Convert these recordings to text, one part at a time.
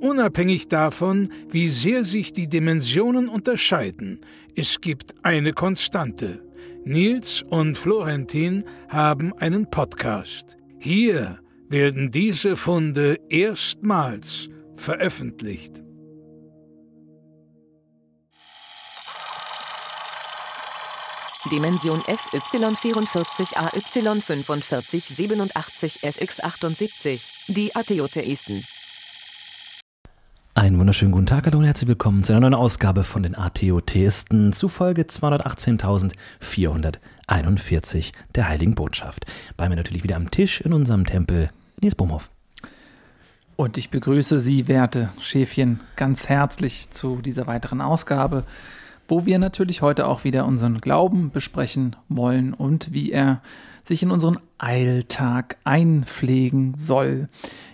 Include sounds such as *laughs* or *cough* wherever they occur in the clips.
Unabhängig davon, wie sehr sich die Dimensionen unterscheiden, es gibt eine Konstante. Nils und Florentin haben einen Podcast. Hier werden diese Funde erstmals veröffentlicht. Dimension SY44AY4587SX78, die Atheotheisten. Einen wunderschönen guten Tag, hallo und herzlich willkommen zu einer neuen Ausgabe von den Atheotheisten zu Folge 218.441 der Heiligen Botschaft. Bei mir natürlich wieder am Tisch in unserem Tempel, Nils Bumhoff. Und ich begrüße Sie, werte Schäfchen, ganz herzlich zu dieser weiteren Ausgabe wo wir natürlich heute auch wieder unseren Glauben besprechen wollen und wie er sich in unseren Alltag einpflegen soll.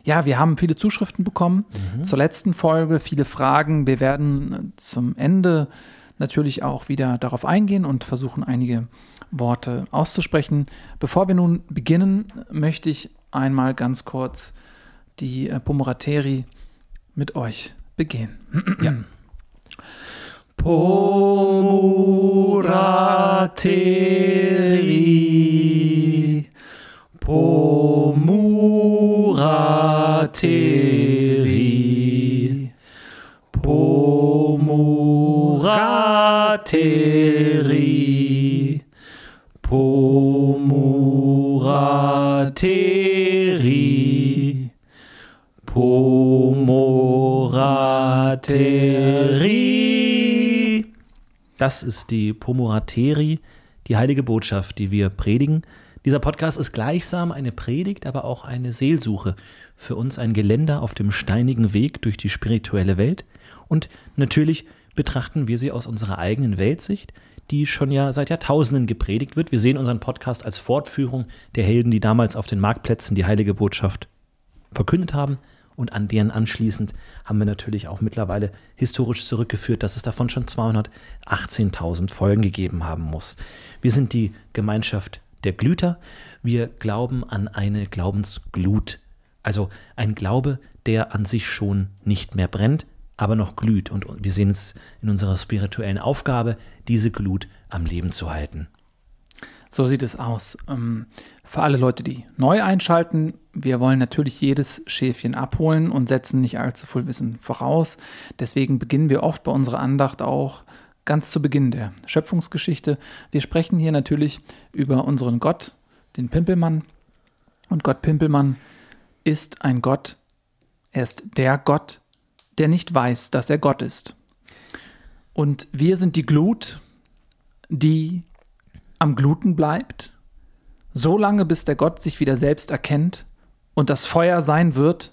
Ja, wir haben viele Zuschriften bekommen mhm. zur letzten Folge, viele Fragen. Wir werden zum Ende natürlich auch wieder darauf eingehen und versuchen, einige Worte auszusprechen. Bevor wir nun beginnen, möchte ich einmal ganz kurz die äh, Pomorateri mit euch begehen. Ja. *clears throat* Pomurateri. Pomurateri. Pomurateri. Pomurateri. Pomorateri. Das ist die Pomorateri, die heilige Botschaft, die wir predigen. Dieser Podcast ist gleichsam eine Predigt, aber auch eine Seelsuche. Für uns ein Geländer auf dem steinigen Weg durch die spirituelle Welt. Und natürlich betrachten wir sie aus unserer eigenen Weltsicht, die schon ja seit Jahrtausenden gepredigt wird. Wir sehen unseren Podcast als Fortführung der Helden, die damals auf den Marktplätzen die heilige Botschaft verkündet haben und an deren anschließend haben wir natürlich auch mittlerweile historisch zurückgeführt, dass es davon schon 218.000 Folgen gegeben haben muss. Wir sind die Gemeinschaft der Glüter. Wir glauben an eine Glaubensglut. Also ein Glaube, der an sich schon nicht mehr brennt, aber noch glüht. Und wir sehen es in unserer spirituellen Aufgabe, diese Glut am Leben zu halten. So sieht es aus. Ähm, für alle Leute, die neu einschalten, wir wollen natürlich jedes Schäfchen abholen und setzen nicht allzu viel Wissen voraus. Deswegen beginnen wir oft bei unserer Andacht auch ganz zu Beginn der Schöpfungsgeschichte. Wir sprechen hier natürlich über unseren Gott, den Pimpelmann. Und Gott Pimpelmann ist ein Gott, er ist der Gott, der nicht weiß, dass er Gott ist. Und wir sind die Glut, die am Gluten bleibt, so lange bis der Gott sich wieder selbst erkennt und das Feuer sein wird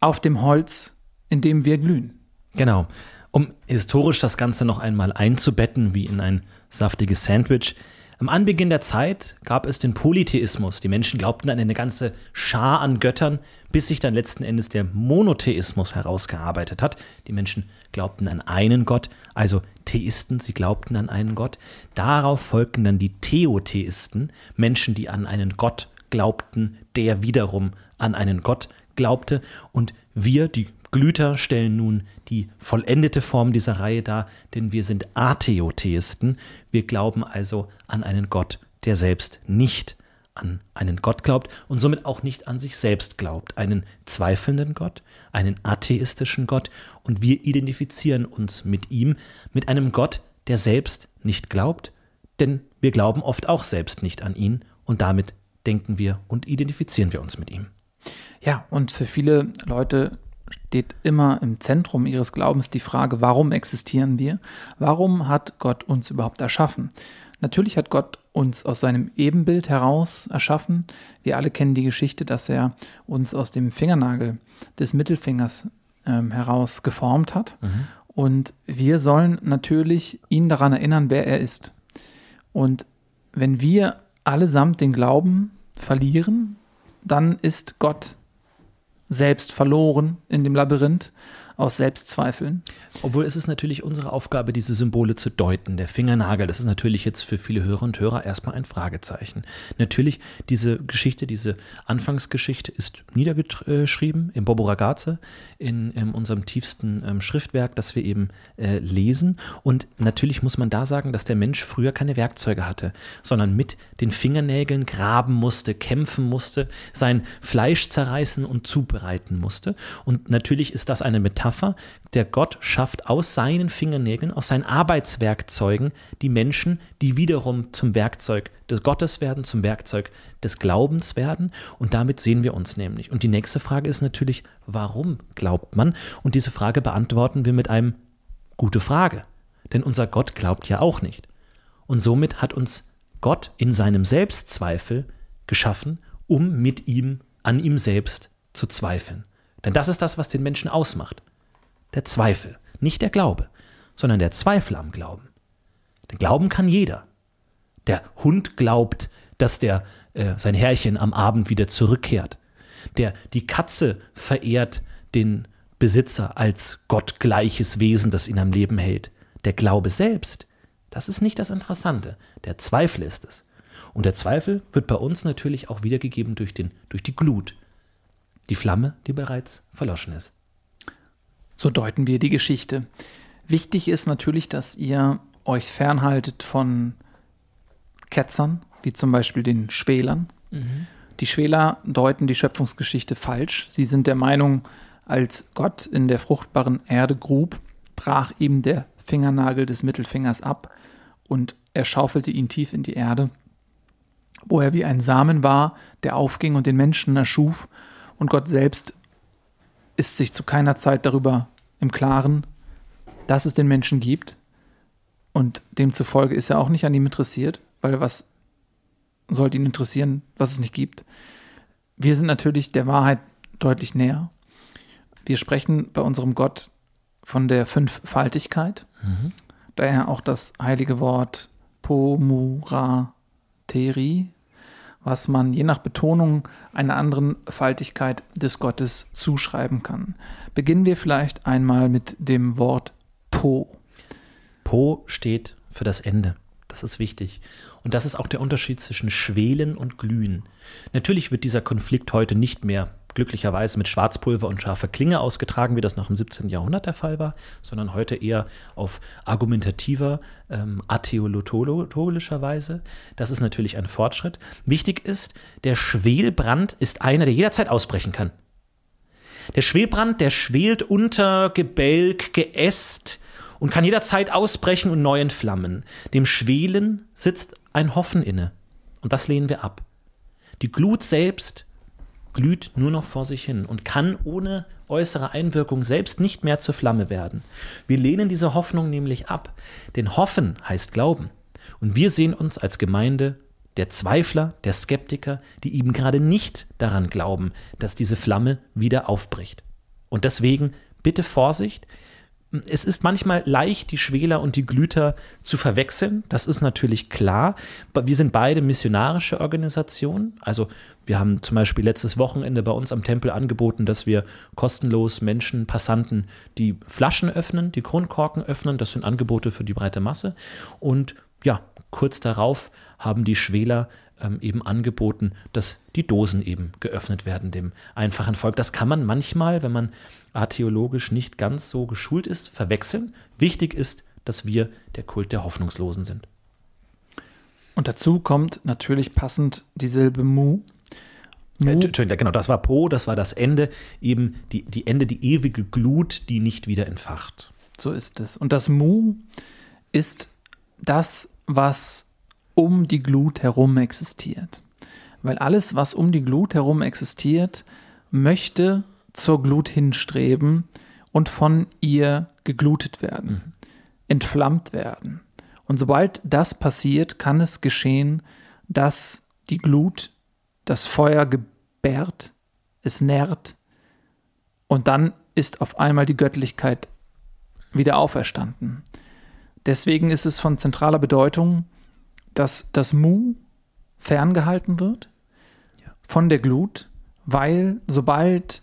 auf dem Holz, in dem wir glühen. Genau. Um historisch das Ganze noch einmal einzubetten, wie in ein saftiges Sandwich, am Anbeginn der Zeit gab es den Polytheismus. Die Menschen glaubten an eine ganze Schar an Göttern, bis sich dann letzten Endes der Monotheismus herausgearbeitet hat. Die Menschen glaubten an einen Gott, also Theisten, sie glaubten an einen Gott. Darauf folgten dann die Theotheisten, Menschen, die an einen Gott glaubten, der wiederum an einen Gott glaubte. Und wir, die Glüter stellen nun die vollendete Form dieser Reihe dar, denn wir sind Atheotheisten. Wir glauben also an einen Gott, der selbst nicht an einen Gott glaubt und somit auch nicht an sich selbst glaubt, einen zweifelnden Gott, einen atheistischen Gott und wir identifizieren uns mit ihm, mit einem Gott, der selbst nicht glaubt, denn wir glauben oft auch selbst nicht an ihn und damit denken wir und identifizieren wir uns mit ihm. Ja, und für viele Leute steht immer im Zentrum ihres Glaubens die Frage, warum existieren wir? Warum hat Gott uns überhaupt erschaffen? Natürlich hat Gott uns aus seinem Ebenbild heraus erschaffen. Wir alle kennen die Geschichte, dass er uns aus dem Fingernagel des Mittelfingers ähm, heraus geformt hat. Mhm. Und wir sollen natürlich ihn daran erinnern, wer er ist. Und wenn wir allesamt den Glauben verlieren, dann ist Gott selbst verloren in dem Labyrinth aus Selbstzweifeln. Obwohl es ist natürlich unsere Aufgabe, diese Symbole zu deuten. Der Fingernagel, das ist natürlich jetzt für viele Hörer und Hörer erstmal ein Fragezeichen. Natürlich, diese Geschichte, diese Anfangsgeschichte ist niedergeschrieben im Bobo Ragazze, in, in unserem tiefsten ähm, Schriftwerk, das wir eben äh, lesen. Und natürlich muss man da sagen, dass der Mensch früher keine Werkzeuge hatte, sondern mit den Fingernägeln graben musste, kämpfen musste, sein Fleisch zerreißen und zubereiten musste. Und natürlich ist das eine Metapher Metapher, der Gott schafft aus seinen Fingernägeln, aus seinen Arbeitswerkzeugen die Menschen, die wiederum zum Werkzeug des Gottes werden, zum Werkzeug des Glaubens werden. Und damit sehen wir uns nämlich. Und die nächste Frage ist natürlich, warum glaubt man? Und diese Frage beantworten wir mit einem gute Frage. Denn unser Gott glaubt ja auch nicht. Und somit hat uns Gott in seinem Selbstzweifel geschaffen, um mit ihm an ihm selbst zu zweifeln. Denn das ist das, was den Menschen ausmacht der Zweifel, nicht der Glaube, sondern der Zweifel am Glauben. Den Glauben kann jeder. Der Hund glaubt, dass der äh, sein Herrchen am Abend wieder zurückkehrt. Der die Katze verehrt den Besitzer als gottgleiches Wesen, das ihn am Leben hält. Der Glaube selbst, das ist nicht das Interessante. Der Zweifel ist es. Und der Zweifel wird bei uns natürlich auch wiedergegeben durch, den, durch die Glut, die Flamme, die bereits verloschen ist. So deuten wir die Geschichte. Wichtig ist natürlich, dass ihr euch fernhaltet von Ketzern, wie zum Beispiel den Schwälern. Mhm. Die Schwäler deuten die Schöpfungsgeschichte falsch. Sie sind der Meinung, als Gott in der fruchtbaren Erde grub, brach ihm der Fingernagel des Mittelfingers ab und er schaufelte ihn tief in die Erde, wo er wie ein Samen war, der aufging und den Menschen erschuf, und Gott selbst ist sich zu keiner Zeit darüber im Klaren, dass es den Menschen gibt. Und demzufolge ist er auch nicht an ihm interessiert, weil was sollte ihn interessieren, was es nicht gibt. Wir sind natürlich der Wahrheit deutlich näher. Wir sprechen bei unserem Gott von der Fünffaltigkeit. Mhm. Daher auch das heilige Wort Pomurateri, was man je nach Betonung einer anderen Faltigkeit des Gottes zuschreiben kann. Beginnen wir vielleicht einmal mit dem Wort Po. Po steht für das Ende. Das ist wichtig. Und das ist auch der Unterschied zwischen Schwelen und Glühen. Natürlich wird dieser Konflikt heute nicht mehr glücklicherweise mit Schwarzpulver und scharfer Klinge ausgetragen, wie das noch im 17. Jahrhundert der Fall war, sondern heute eher auf argumentativer, ähm, atheologischer Weise. Das ist natürlich ein Fortschritt. Wichtig ist, der Schwelbrand ist einer, der jederzeit ausbrechen kann. Der Schwelbrand, der schwelt unter Gebälk, Geäst und kann jederzeit ausbrechen und neu entflammen. Dem Schwelen sitzt ein Hoffen inne. Und das lehnen wir ab. Die Glut selbst glüht nur noch vor sich hin und kann ohne äußere Einwirkung selbst nicht mehr zur Flamme werden. Wir lehnen diese Hoffnung nämlich ab, denn Hoffen heißt Glauben. Und wir sehen uns als Gemeinde der Zweifler, der Skeptiker, die eben gerade nicht daran glauben, dass diese Flamme wieder aufbricht. Und deswegen bitte Vorsicht, es ist manchmal leicht, die Schwäler und die Glüter zu verwechseln. Das ist natürlich klar. Wir sind beide missionarische Organisationen. Also wir haben zum Beispiel letztes Wochenende bei uns am Tempel angeboten, dass wir kostenlos Menschen, Passanten die Flaschen öffnen, die Kronkorken öffnen. Das sind Angebote für die breite Masse. Und ja, kurz darauf haben die Schwäler ähm, eben angeboten, dass die Dosen eben geöffnet werden dem einfachen Volk. Das kann man manchmal, wenn man archäologisch nicht ganz so geschult ist, verwechseln. Wichtig ist, dass wir der Kult der Hoffnungslosen sind. Und dazu kommt natürlich passend die Silbe Mu. Äh, Entschuldigung, genau, das war Po, das war das Ende, eben die, die Ende, die ewige Glut, die nicht wieder entfacht. So ist es. Und das Mu ist das, was um die Glut herum existiert. Weil alles, was um die Glut herum existiert, möchte zur Glut hinstreben und von ihr geglutet werden, mhm. entflammt werden. Und sobald das passiert, kann es geschehen, dass die Glut das Feuer gebärt, es nährt und dann ist auf einmal die Göttlichkeit wieder auferstanden. Deswegen ist es von zentraler Bedeutung, dass das Mu ferngehalten wird von der Glut, weil sobald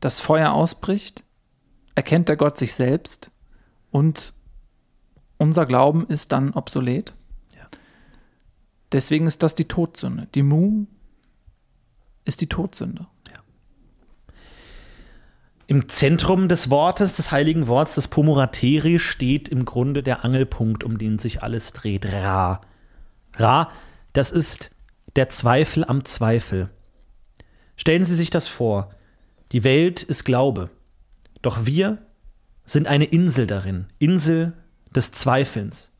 das Feuer ausbricht, erkennt der Gott sich selbst und unser Glauben ist dann obsolet. Ja. Deswegen ist das die Todsünde. Die Mu ist die Todsünde. Im Zentrum des Wortes, des heiligen Wortes, des Pomorateri, steht im Grunde der Angelpunkt, um den sich alles dreht. Ra. Ra, das ist der Zweifel am Zweifel. Stellen Sie sich das vor. Die Welt ist Glaube. Doch wir sind eine Insel darin, Insel des Zweifelns.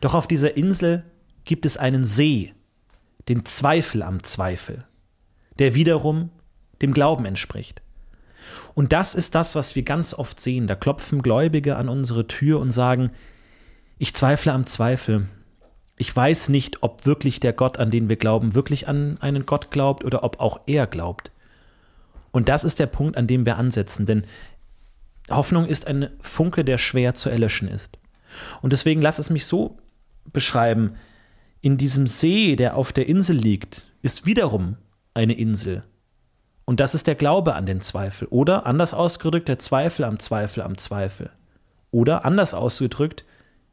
Doch auf dieser Insel gibt es einen See, den Zweifel am Zweifel, der wiederum dem Glauben entspricht. Und das ist das, was wir ganz oft sehen. Da klopfen Gläubige an unsere Tür und sagen, ich zweifle am Zweifel. Ich weiß nicht, ob wirklich der Gott, an den wir glauben, wirklich an einen Gott glaubt oder ob auch er glaubt. Und das ist der Punkt, an dem wir ansetzen, denn Hoffnung ist ein Funke, der schwer zu erlöschen ist. Und deswegen lass es mich so beschreiben, in diesem See, der auf der Insel liegt, ist wiederum eine Insel. Und das ist der Glaube an den Zweifel. Oder anders ausgedrückt, der Zweifel am Zweifel am Zweifel. Oder anders ausgedrückt,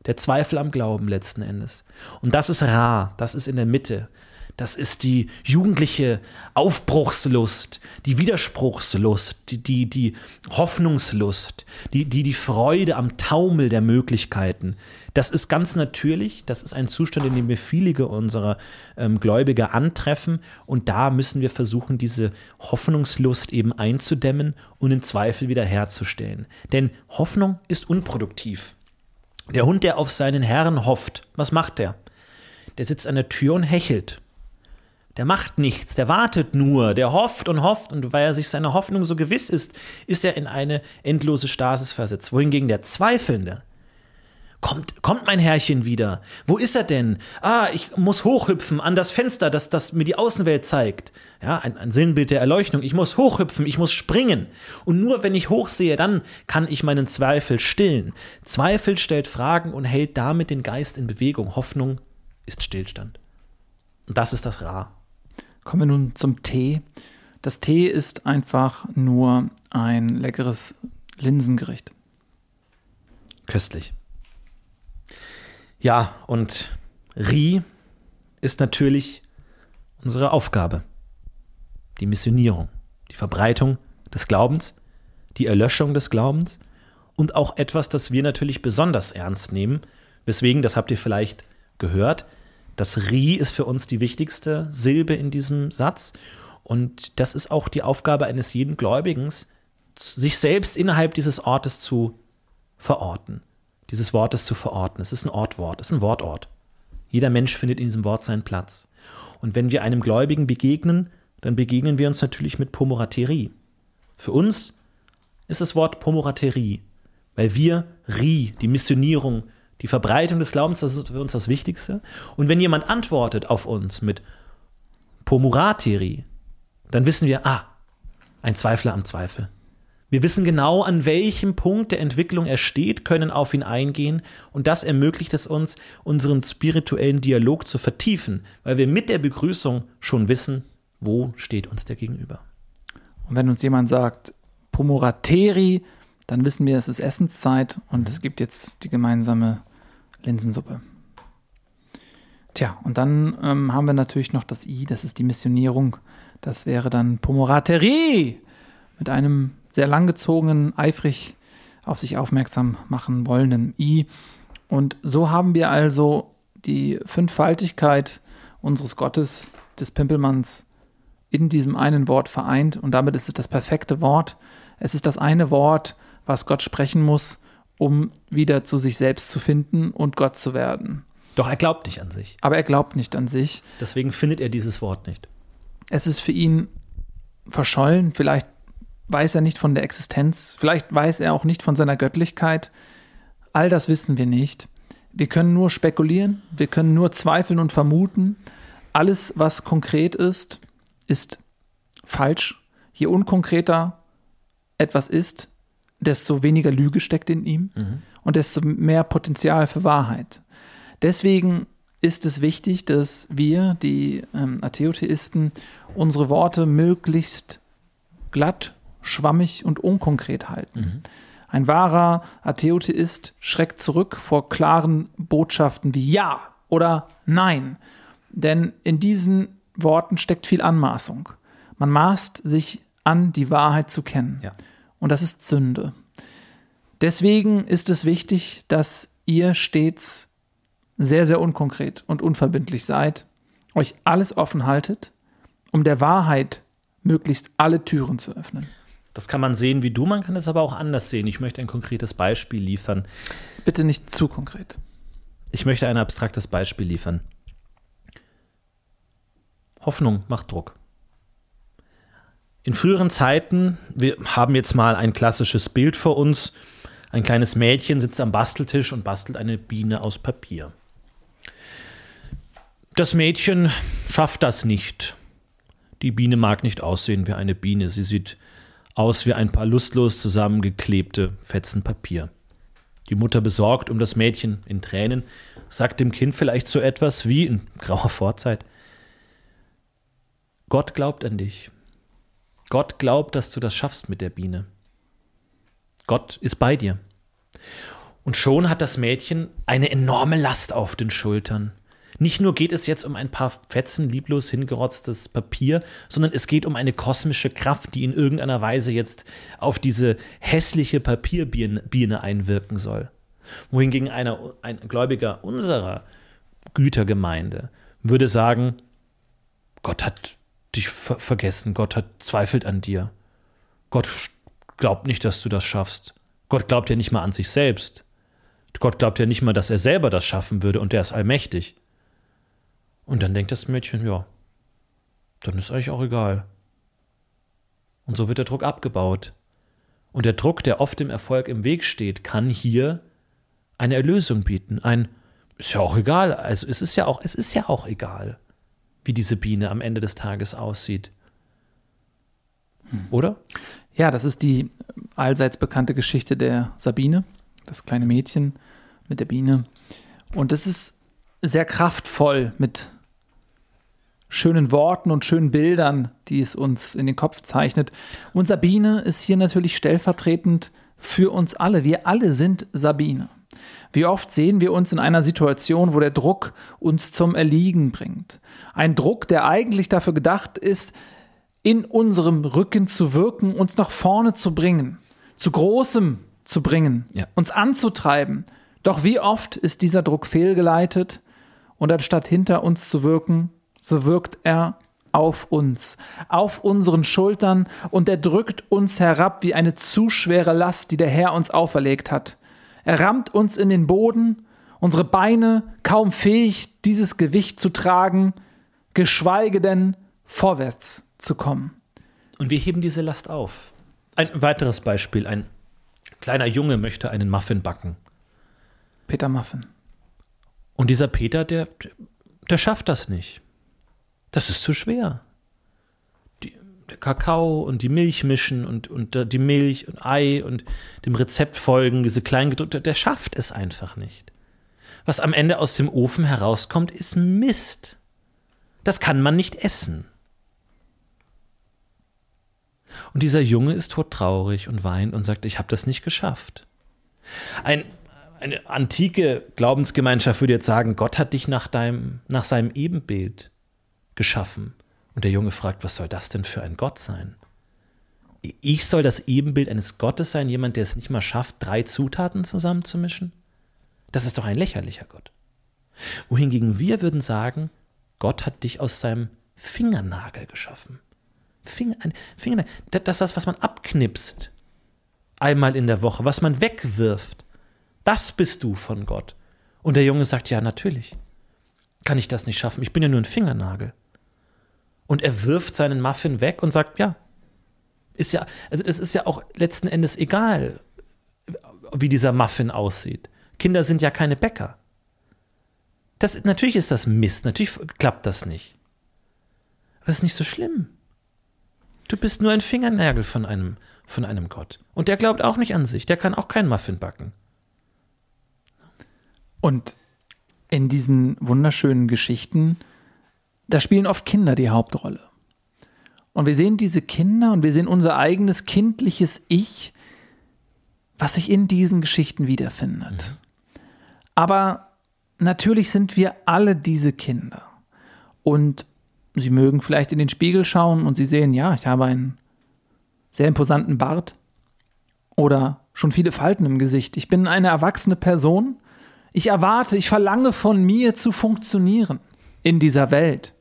der Zweifel am Glauben letzten Endes. Und das ist rar, das ist in der Mitte. Das ist die jugendliche Aufbruchslust, die Widerspruchslust, die, die, die Hoffnungslust, die, die, die Freude am Taumel der Möglichkeiten. Das ist ganz natürlich, das ist ein Zustand, in dem wir viele unserer ähm, Gläubiger antreffen und da müssen wir versuchen, diese Hoffnungslust eben einzudämmen und den Zweifel wiederherzustellen. Denn Hoffnung ist unproduktiv. Der Hund, der auf seinen Herrn hofft, was macht der? Der sitzt an der Tür und hechelt. Der macht nichts, der wartet nur, der hofft und hofft und weil er sich seiner Hoffnung so gewiss ist, ist er in eine endlose Stasis versetzt. Wohingegen der Zweifelnde, Kommt, kommt mein Herrchen wieder? Wo ist er denn? Ah, ich muss hochhüpfen an das Fenster, das, das mir die Außenwelt zeigt. Ja, ein, ein Sinnbild der Erleuchtung. Ich muss hochhüpfen, ich muss springen. Und nur wenn ich hochsehe, dann kann ich meinen Zweifel stillen. Zweifel stellt Fragen und hält damit den Geist in Bewegung. Hoffnung ist Stillstand. Und das ist das Ra. Kommen wir nun zum Tee. Das Tee ist einfach nur ein leckeres Linsengericht. Köstlich. Ja, und Ri ist natürlich unsere Aufgabe. Die Missionierung, die Verbreitung des Glaubens, die Erlöschung des Glaubens und auch etwas, das wir natürlich besonders ernst nehmen. Weswegen, das habt ihr vielleicht gehört, das Ri ist für uns die wichtigste Silbe in diesem Satz. Und das ist auch die Aufgabe eines jeden Gläubigen, sich selbst innerhalb dieses Ortes zu verorten dieses Wortes zu verorten. Es ist ein Ortwort, es ist ein Wortort. Jeder Mensch findet in diesem Wort seinen Platz. Und wenn wir einem Gläubigen begegnen, dann begegnen wir uns natürlich mit Pomoraterie. Für uns ist das Wort Pomoraterie, weil wir Ri, die Missionierung, die Verbreitung des Glaubens, das ist für uns das Wichtigste. Und wenn jemand antwortet auf uns mit Pomorateri, dann wissen wir, ah, ein Zweifler am Zweifel. Wir wissen genau, an welchem Punkt der Entwicklung er steht, können auf ihn eingehen und das ermöglicht es uns, unseren spirituellen Dialog zu vertiefen, weil wir mit der Begrüßung schon wissen, wo steht uns der Gegenüber. Und wenn uns jemand sagt, Pomorateri, dann wissen wir, es ist Essenszeit und es gibt jetzt die gemeinsame Linsensuppe. Tja, und dann ähm, haben wir natürlich noch das I, das ist die Missionierung. Das wäre dann Pomoraterie mit einem sehr langgezogenen, eifrig auf sich aufmerksam machen wollenden I. Und so haben wir also die Fünffaltigkeit unseres Gottes, des Pimpelmanns, in diesem einen Wort vereint. Und damit ist es das perfekte Wort. Es ist das eine Wort, was Gott sprechen muss, um wieder zu sich selbst zu finden und Gott zu werden. Doch er glaubt nicht an sich. Aber er glaubt nicht an sich. Deswegen findet er dieses Wort nicht. Es ist für ihn verschollen, vielleicht weiß er nicht von der Existenz, vielleicht weiß er auch nicht von seiner Göttlichkeit. All das wissen wir nicht. Wir können nur spekulieren, wir können nur zweifeln und vermuten. Alles, was konkret ist, ist falsch. Je unkonkreter etwas ist, desto weniger Lüge steckt in ihm und desto mehr Potenzial für Wahrheit. Deswegen ist es wichtig, dass wir, die ähm, Atheotheisten, unsere Worte möglichst glatt, schwammig und unkonkret halten. Ein wahrer Atheotheist schreckt zurück vor klaren Botschaften wie Ja oder Nein. Denn in diesen Worten steckt viel Anmaßung. Man maßt sich an, die Wahrheit zu kennen. Ja. Und das ist Sünde. Deswegen ist es wichtig, dass ihr stets sehr, sehr unkonkret und unverbindlich seid, euch alles offen haltet, um der Wahrheit möglichst alle Türen zu öffnen. Das kann man sehen wie du, man kann es aber auch anders sehen. Ich möchte ein konkretes Beispiel liefern. Bitte nicht zu konkret. Ich möchte ein abstraktes Beispiel liefern. Hoffnung macht Druck. In früheren Zeiten, wir haben jetzt mal ein klassisches Bild vor uns, ein kleines Mädchen sitzt am Basteltisch und bastelt eine Biene aus Papier. Das Mädchen schafft das nicht. Die Biene mag nicht aussehen wie eine Biene. Sie sieht aus wie ein paar lustlos zusammengeklebte Fetzen Papier. Die Mutter besorgt um das Mädchen in Tränen, sagt dem Kind vielleicht so etwas wie in *laughs* grauer Vorzeit: Gott glaubt an dich. Gott glaubt, dass du das schaffst mit der Biene. Gott ist bei dir. Und schon hat das Mädchen eine enorme Last auf den Schultern. Nicht nur geht es jetzt um ein paar Fetzen lieblos hingerotztes Papier, sondern es geht um eine kosmische Kraft, die in irgendeiner Weise jetzt auf diese hässliche Papierbiene einwirken soll. Wohingegen einer, ein Gläubiger unserer Gütergemeinde würde sagen, Gott hat dich ver vergessen, Gott hat zweifelt an dir. Gott glaubt nicht, dass du das schaffst. Gott glaubt ja nicht mal an sich selbst. Gott glaubt ja nicht mal, dass er selber das schaffen würde und er ist allmächtig. Und dann denkt das Mädchen, ja, dann ist eigentlich auch egal. Und so wird der Druck abgebaut. Und der Druck, der oft dem Erfolg im Weg steht, kann hier eine Erlösung bieten. Ein ist ja auch egal. Also es ist ja auch, es ist ja auch egal, wie diese Biene am Ende des Tages aussieht. Oder? Ja, das ist die allseits bekannte Geschichte der Sabine, das kleine Mädchen mit der Biene. Und es ist sehr kraftvoll mit schönen Worten und schönen Bildern, die es uns in den Kopf zeichnet. Und Sabine ist hier natürlich stellvertretend für uns alle. Wir alle sind Sabine. Wie oft sehen wir uns in einer Situation, wo der Druck uns zum Erliegen bringt. Ein Druck, der eigentlich dafür gedacht ist, in unserem Rücken zu wirken, uns nach vorne zu bringen, zu Großem zu bringen, Ja. uns anzutreiben. Doch wie oft ist dieser Druck fehlgeleitet und anstatt hinter uns zu wirken, so wirkt er auf uns, auf unseren Schultern und er drückt uns herab wie eine zu schwere Last, die der Herr uns auferlegt hat. Er rammt uns in den Boden, unsere Beine kaum fähig, dieses Gewicht zu tragen, geschweige denn vorwärts zu kommen. Und wir heben diese Last auf. Ein weiteres Beispiel. Ein kleiner Junge möchte einen Muffin backen. Peter Muffin. Und dieser Peter, der, der schafft das nicht. Das ist zu schwer. Die, der Kakao und die Milch mischen und, und die Milch und Ei und dem Rezept folgen, diese Kleingedrückte, der schafft es einfach nicht. Was am Ende aus dem Ofen herauskommt, ist Mist. Das kann man nicht essen. Und dieser Junge ist todtraurig und weint und sagt, ich habe das nicht geschafft. Ein, eine antike Glaubensgemeinschaft würde jetzt sagen, Gott hat dich nach, deinem, nach seinem Ebenbild geschaffen. Und der Junge fragt, was soll das denn für ein Gott sein? Ich soll das Ebenbild eines Gottes sein, jemand, der es nicht mal schafft, drei Zutaten zusammenzumischen? Das ist doch ein lächerlicher Gott. Wohingegen wir würden sagen, Gott hat dich aus seinem Fingernagel geschaffen. Finger, Fingernagel, das ist das, was man abknipst. Einmal in der Woche, was man wegwirft. Das bist du von Gott. Und der Junge sagt, ja, natürlich. Kann ich das nicht schaffen? Ich bin ja nur ein Fingernagel. Und er wirft seinen Muffin weg und sagt, ja. Ist ja, also es ist ja auch letzten Endes egal, wie dieser Muffin aussieht. Kinder sind ja keine Bäcker. Das, natürlich ist das Mist, natürlich klappt das nicht. Aber es ist nicht so schlimm. Du bist nur ein Fingernagel von einem, von einem Gott. Und der glaubt auch nicht an sich, der kann auch keinen Muffin backen. Und in diesen wunderschönen Geschichten, da spielen oft Kinder die Hauptrolle. Und wir sehen diese Kinder und wir sehen unser eigenes kindliches Ich, was sich in diesen Geschichten wiederfindet. Aber natürlich sind wir alle diese Kinder. Und sie mögen vielleicht in den Spiegel schauen und sie sehen, ja, ich habe einen sehr imposanten Bart oder schon viele Falten im Gesicht. Ich bin eine erwachsene Person. Ich erwarte, ich verlange von mir zu funktionieren in dieser Welt.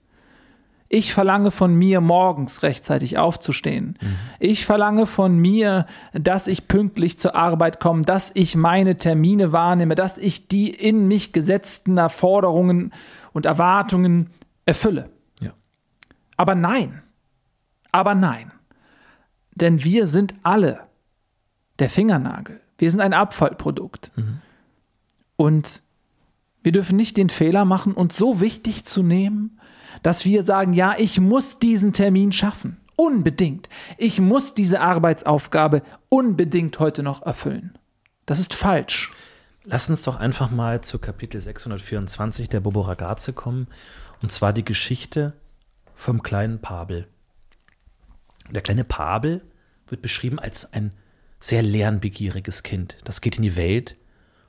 Ich verlange von mir, morgens rechtzeitig aufzustehen. Mhm. Ich verlange von mir, dass ich pünktlich zur Arbeit komme, dass ich meine Termine wahrnehme, dass ich die in mich gesetzten Erforderungen und Erwartungen erfülle. Ja. Aber nein, aber nein. Denn wir sind alle der Fingernagel. Wir sind ein Abfallprodukt. Mhm. Und wir dürfen nicht den Fehler machen, uns so wichtig zu nehmen, dass wir sagen, ja, ich muss diesen Termin schaffen. Unbedingt. Ich muss diese Arbeitsaufgabe unbedingt heute noch erfüllen. Das ist falsch. Lass uns doch einfach mal zu Kapitel 624 der Bobo Ragazze kommen. Und zwar die Geschichte vom kleinen Pabel. Der kleine Pabel wird beschrieben als ein sehr lernbegieriges Kind. Das geht in die Welt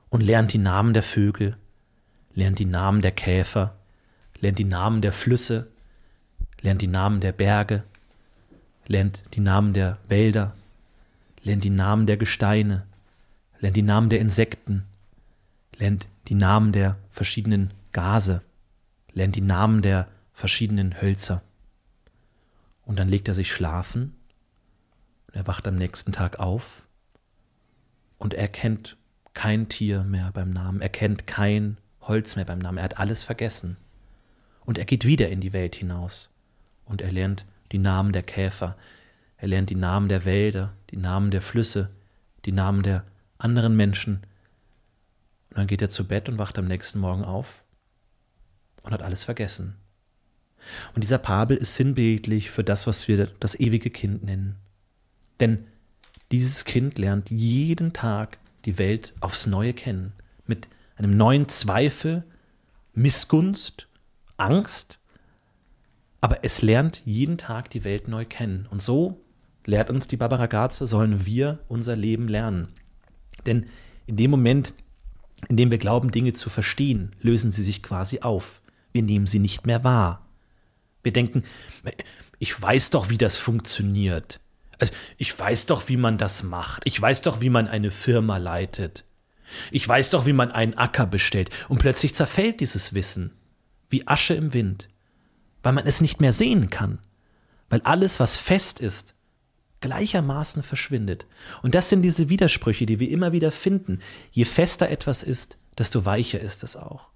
und lernt die Namen der Vögel, lernt die Namen der Käfer, lernt die Namen der Flüsse, lernt die Namen der Berge, lernt die Namen der Wälder, lernt die Namen der Gesteine, lernt die Namen der Insekten, lernt die Namen der verschiedenen Gase, lernt die Namen der verschiedenen Hölzer. Und dann legt er sich schlafen, und er wacht am nächsten Tag auf und er kennt kein Tier mehr beim Namen, er kennt kein Holz mehr beim Namen, er hat alles vergessen. Und er geht wieder in die Welt hinaus und er lernt die Namen der Käfer, er lernt die Namen der Wälder, die Namen der Flüsse, die Namen der anderen Menschen. Und dann geht er zu Bett und wacht am nächsten Morgen auf und hat alles vergessen. Und dieser Pabel ist sinnbildlich für das, was wir das ewige Kind nennen. Denn dieses Kind lernt jeden Tag die Welt aufs Neue kennen, mit einem neuen Zweifel, Missgunst Angst, aber es lernt jeden Tag die Welt neu kennen. Und so lehrt uns die Barbara Garze, sollen wir unser Leben lernen. Denn in dem Moment, in dem wir glauben, Dinge zu verstehen, lösen sie sich quasi auf. Wir nehmen sie nicht mehr wahr. Wir denken, ich weiß doch, wie das funktioniert. Also, ich weiß doch, wie man das macht. Ich weiß doch, wie man eine Firma leitet. Ich weiß doch, wie man einen Acker bestellt. Und plötzlich zerfällt dieses Wissen wie Asche im Wind, weil man es nicht mehr sehen kann, weil alles, was fest ist, gleichermaßen verschwindet. Und das sind diese Widersprüche, die wir immer wieder finden. Je fester etwas ist, desto weicher ist es auch.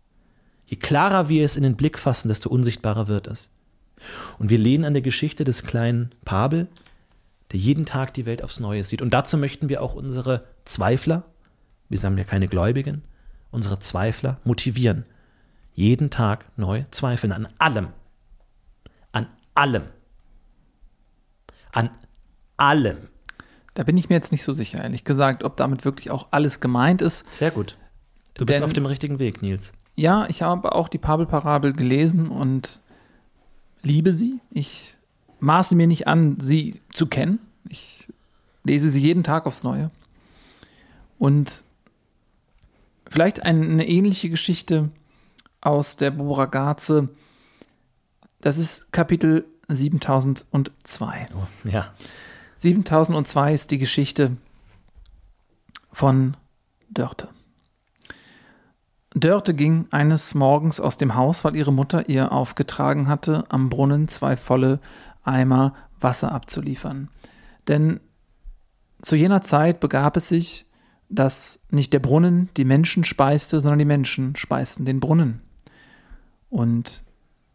Je klarer wir es in den Blick fassen, desto unsichtbarer wird es. Und wir lehnen an der Geschichte des kleinen Pabel, der jeden Tag die Welt aufs Neue sieht. Und dazu möchten wir auch unsere Zweifler, wir sind ja keine Gläubigen, unsere Zweifler motivieren jeden Tag neu zweifeln an allem. An allem. An allem. Da bin ich mir jetzt nicht so sicher, ehrlich gesagt, ob damit wirklich auch alles gemeint ist. Sehr gut. Du bist Denn, auf dem richtigen Weg, Nils. Ja, ich habe auch die Pabel-Parabel gelesen und liebe sie. Ich maße mir nicht an, sie zu kennen. Ich lese sie jeden Tag aufs Neue. Und vielleicht eine ähnliche Geschichte aus der Boragaze. Das ist Kapitel 7002. Oh, ja. 7002 ist die Geschichte von Dörte. Dörte ging eines Morgens aus dem Haus, weil ihre Mutter ihr aufgetragen hatte, am Brunnen zwei volle Eimer Wasser abzuliefern. Denn zu jener Zeit begab es sich, dass nicht der Brunnen die Menschen speiste, sondern die Menschen speisten den Brunnen. Und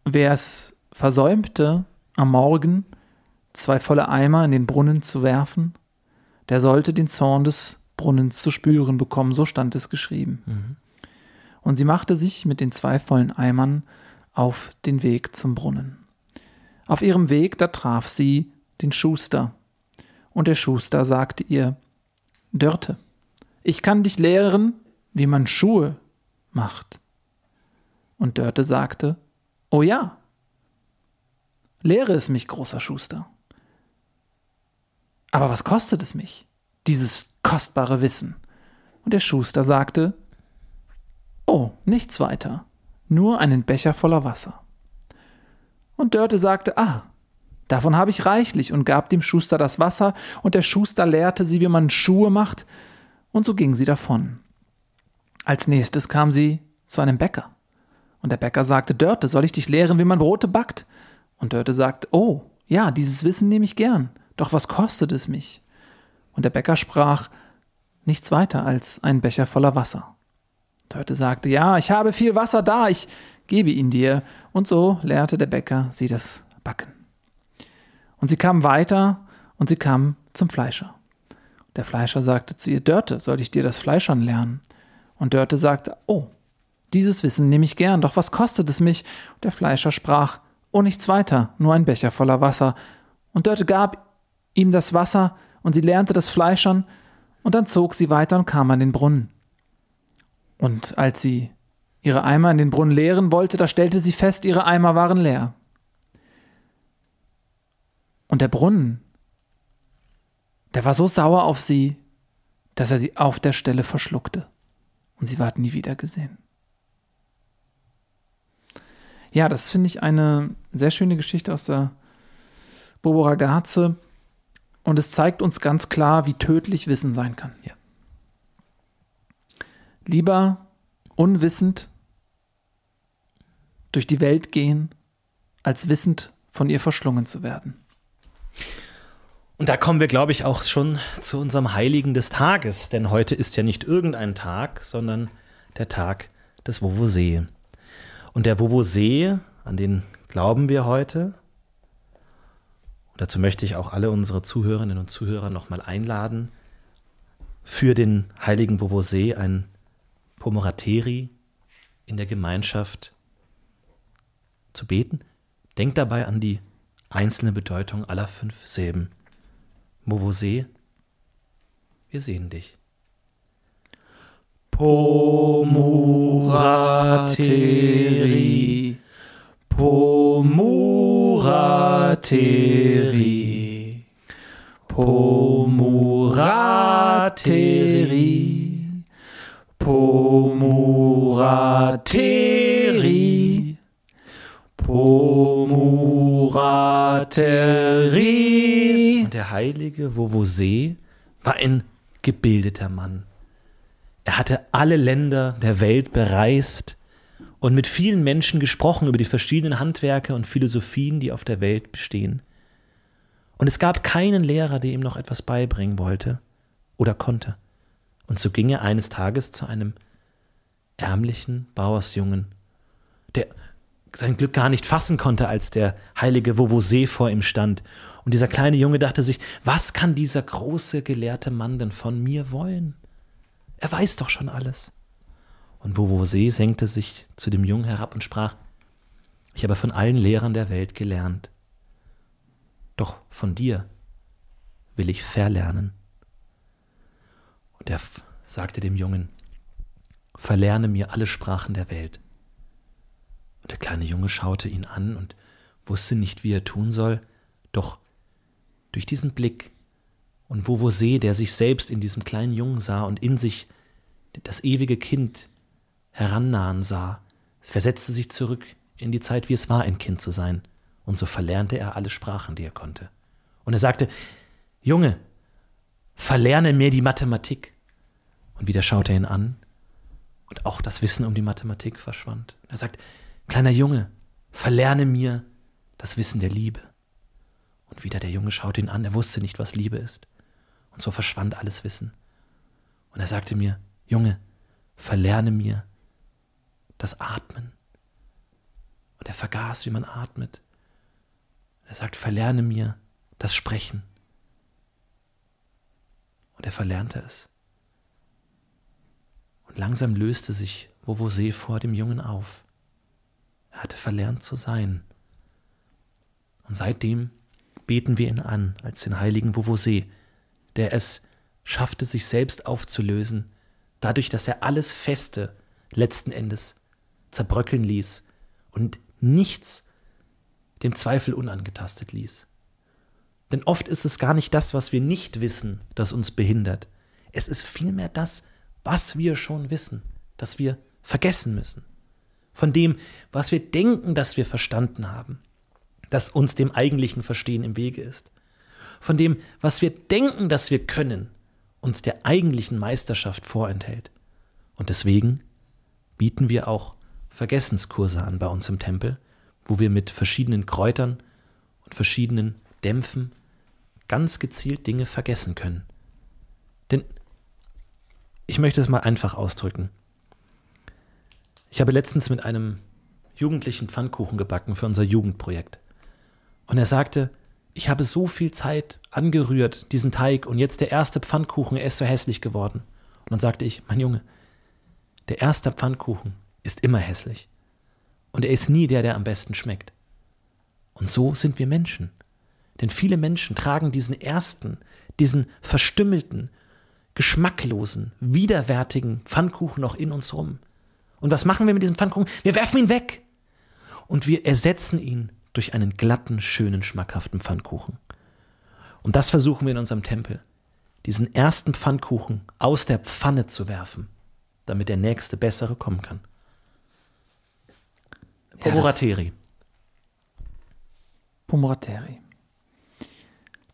wer es versäumte, am Morgen zwei volle Eimer in den Brunnen zu werfen, der sollte den Zorn des Brunnens zu spüren bekommen, so stand es geschrieben. Mhm. Und sie machte sich mit den zwei vollen Eimern auf den Weg zum Brunnen. Auf ihrem Weg, da traf sie den Schuster. Und der Schuster sagte ihr, Dörte, ich kann dich lehren, wie man Schuhe macht. Und Dörte sagte, Oh ja, lehre es mich, großer Schuster. Aber was kostet es mich, dieses kostbare Wissen? Und der Schuster sagte, Oh, nichts weiter, nur einen Becher voller Wasser. Und Dörte sagte, Ah, davon habe ich reichlich und gab dem Schuster das Wasser, und der Schuster lehrte sie, wie man Schuhe macht, und so ging sie davon. Als nächstes kam sie zu einem Bäcker. Und der Bäcker sagte, Dörte, soll ich dich lehren, wie man Brote backt? Und Dörte sagte, oh, ja, dieses Wissen nehme ich gern. Doch was kostet es mich? Und der Bäcker sprach, nichts weiter als ein Becher voller Wasser. Dörte sagte, ja, ich habe viel Wasser da, ich gebe ihn dir. Und so lehrte der Bäcker sie das Backen. Und sie kam weiter und sie kam zum Fleischer. Der Fleischer sagte zu ihr, Dörte, soll ich dir das Fleischern lernen? Und Dörte sagte, oh, dieses Wissen nehme ich gern, doch was kostet es mich? Der Fleischer sprach, oh, nichts weiter, nur ein Becher voller Wasser. Und Dörte gab ihm das Wasser, und sie lernte das Fleischern, und dann zog sie weiter und kam an den Brunnen. Und als sie ihre Eimer in den Brunnen leeren wollte, da stellte sie fest, ihre Eimer waren leer. Und der Brunnen, der war so sauer auf sie, dass er sie auf der Stelle verschluckte. Und sie ward nie wieder gesehen. Ja, das finde ich eine sehr schöne Geschichte aus der Bobo Ragazze. Und es zeigt uns ganz klar, wie tödlich Wissen sein kann. Ja. Lieber unwissend durch die Welt gehen, als wissend von ihr verschlungen zu werden. Und da kommen wir, glaube ich, auch schon zu unserem Heiligen des Tages, denn heute ist ja nicht irgendein Tag, sondern der Tag des Vovosee. Und der Vovosee, an den glauben wir heute. Und dazu möchte ich auch alle unsere Zuhörerinnen und Zuhörer nochmal einladen, für den heiligen Vovosee ein Pomorateri in der Gemeinschaft zu beten. Denkt dabei an die einzelne Bedeutung aller fünf Silben. Movose, wir sehen dich. Pomurateri, Pomurateri, Pomurateri, Pomurateri, Pomurateri. Und der heilige Vovose war ein gebildeter Mann. Er hatte alle Länder der Welt bereist und mit vielen Menschen gesprochen über die verschiedenen Handwerke und Philosophien, die auf der Welt bestehen. Und es gab keinen Lehrer, der ihm noch etwas beibringen wollte oder konnte. Und so ging er eines Tages zu einem ärmlichen Bauersjungen, der sein Glück gar nicht fassen konnte, als der heilige Vovosee vor ihm stand. Und dieser kleine Junge dachte sich, was kann dieser große gelehrte Mann denn von mir wollen? Er weiß doch schon alles. Und Vovosee senkte sich zu dem Jungen herab und sprach, ich habe von allen Lehrern der Welt gelernt. Doch von dir will ich verlernen. Und er sagte dem Jungen, verlerne mir alle Sprachen der Welt. Und der kleine Junge schaute ihn an und wusste nicht, wie er tun soll, doch durch diesen Blick und Vovosee, der sich selbst in diesem kleinen Jungen sah und in sich das ewige Kind herannahen sah, es versetzte sich zurück in die Zeit, wie es war, ein Kind zu sein. Und so verlernte er alle Sprachen, die er konnte. Und er sagte, Junge, verlerne mir die Mathematik. Und wieder schaute er ihn an und auch das Wissen um die Mathematik verschwand. Er sagt, kleiner Junge, verlerne mir das Wissen der Liebe. Und wieder der Junge schaute ihn an, er wusste nicht, was Liebe ist. Und so verschwand alles Wissen. Und er sagte mir, Junge, verlerne mir das Atmen. Und er vergaß, wie man atmet. Er sagt, verlerne mir das Sprechen. Und er verlernte es. Und langsam löste sich Vovosee vor dem Jungen auf. Er hatte verlernt zu sein. Und seitdem beten wir ihn an als den heiligen Vovosee, der es schaffte, sich selbst aufzulösen, dadurch, dass er alles Feste letzten Endes zerbröckeln ließ und nichts dem Zweifel unangetastet ließ. Denn oft ist es gar nicht das, was wir nicht wissen, das uns behindert. Es ist vielmehr das, was wir schon wissen, das wir vergessen müssen. Von dem, was wir denken, dass wir verstanden haben, das uns dem eigentlichen Verstehen im Wege ist. Von dem, was wir denken, dass wir können, uns der eigentlichen Meisterschaft vorenthält. Und deswegen bieten wir auch Vergessenskurse an bei uns im Tempel, wo wir mit verschiedenen Kräutern und verschiedenen Dämpfen ganz gezielt Dinge vergessen können. Denn ich möchte es mal einfach ausdrücken. Ich habe letztens mit einem Jugendlichen Pfannkuchen gebacken für unser Jugendprojekt. Und er sagte, ich habe so viel Zeit angerührt, diesen Teig, und jetzt der erste Pfannkuchen, er ist so hässlich geworden. Und dann sagte ich, mein Junge, der erste Pfannkuchen ist immer hässlich. Und er ist nie der, der am besten schmeckt. Und so sind wir Menschen. Denn viele Menschen tragen diesen ersten, diesen verstümmelten, geschmacklosen, widerwärtigen Pfannkuchen noch in uns rum. Und was machen wir mit diesem Pfannkuchen? Wir werfen ihn weg. Und wir ersetzen ihn durch einen glatten, schönen, schmackhaften Pfannkuchen. Und das versuchen wir in unserem Tempel, diesen ersten Pfannkuchen aus der Pfanne zu werfen, damit der nächste bessere kommen kann. Pomorateri. Pomorateri.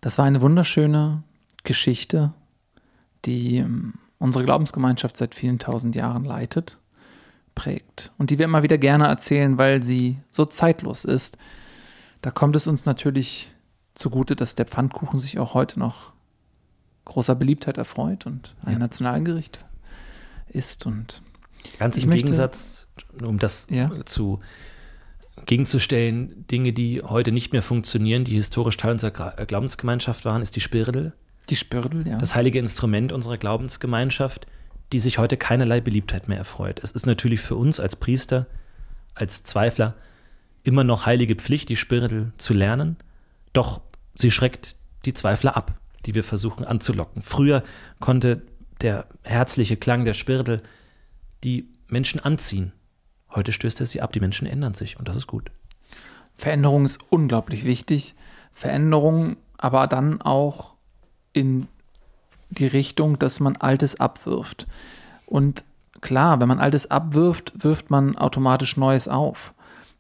Das war eine wunderschöne Geschichte, die ähm, unsere Glaubensgemeinschaft seit vielen tausend Jahren leitet, prägt und die wir immer wieder gerne erzählen, weil sie so zeitlos ist. Da kommt es uns natürlich zugute, dass der Pfannkuchen sich auch heute noch großer Beliebtheit erfreut und ein ja. Nationalgericht ist. Und Ganz im möchte, Gegensatz, um das ja. zu gegenzustellen, Dinge, die heute nicht mehr funktionieren, die historisch Teil unserer Glaubensgemeinschaft waren, ist die Spirdel. Die Spirdel, ja. Das heilige Instrument unserer Glaubensgemeinschaft, die sich heute keinerlei Beliebtheit mehr erfreut. Es ist natürlich für uns als Priester, als Zweifler immer noch heilige Pflicht, die Spirdel zu lernen, doch sie schreckt die Zweifler ab, die wir versuchen anzulocken. Früher konnte der herzliche Klang der Spirdel die Menschen anziehen. Heute stößt er sie ab, die Menschen ändern sich und das ist gut. Veränderung ist unglaublich wichtig. Veränderung aber dann auch in die Richtung, dass man Altes abwirft. Und klar, wenn man Altes abwirft, wirft man automatisch Neues auf.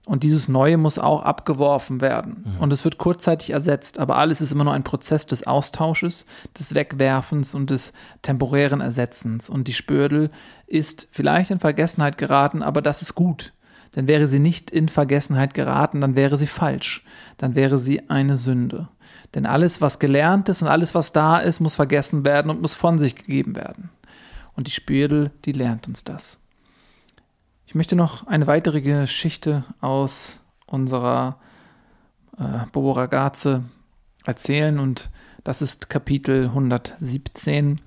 Und dieses Neue muss auch abgeworfen werden. Mhm. Und es wird kurzzeitig ersetzt, aber alles ist immer nur ein Prozess des Austausches, des Wegwerfens und des temporären Ersetzens. Und die Spördel ist vielleicht in Vergessenheit geraten, aber das ist gut. Denn wäre sie nicht in Vergessenheit geraten, dann wäre sie falsch. Dann wäre sie eine Sünde. Denn alles, was gelernt ist und alles, was da ist, muss vergessen werden und muss von sich gegeben werden. Und die Spördel, die lernt uns das. Möchte noch eine weitere Geschichte aus unserer äh, Bobo Ragazze erzählen und das ist Kapitel 117.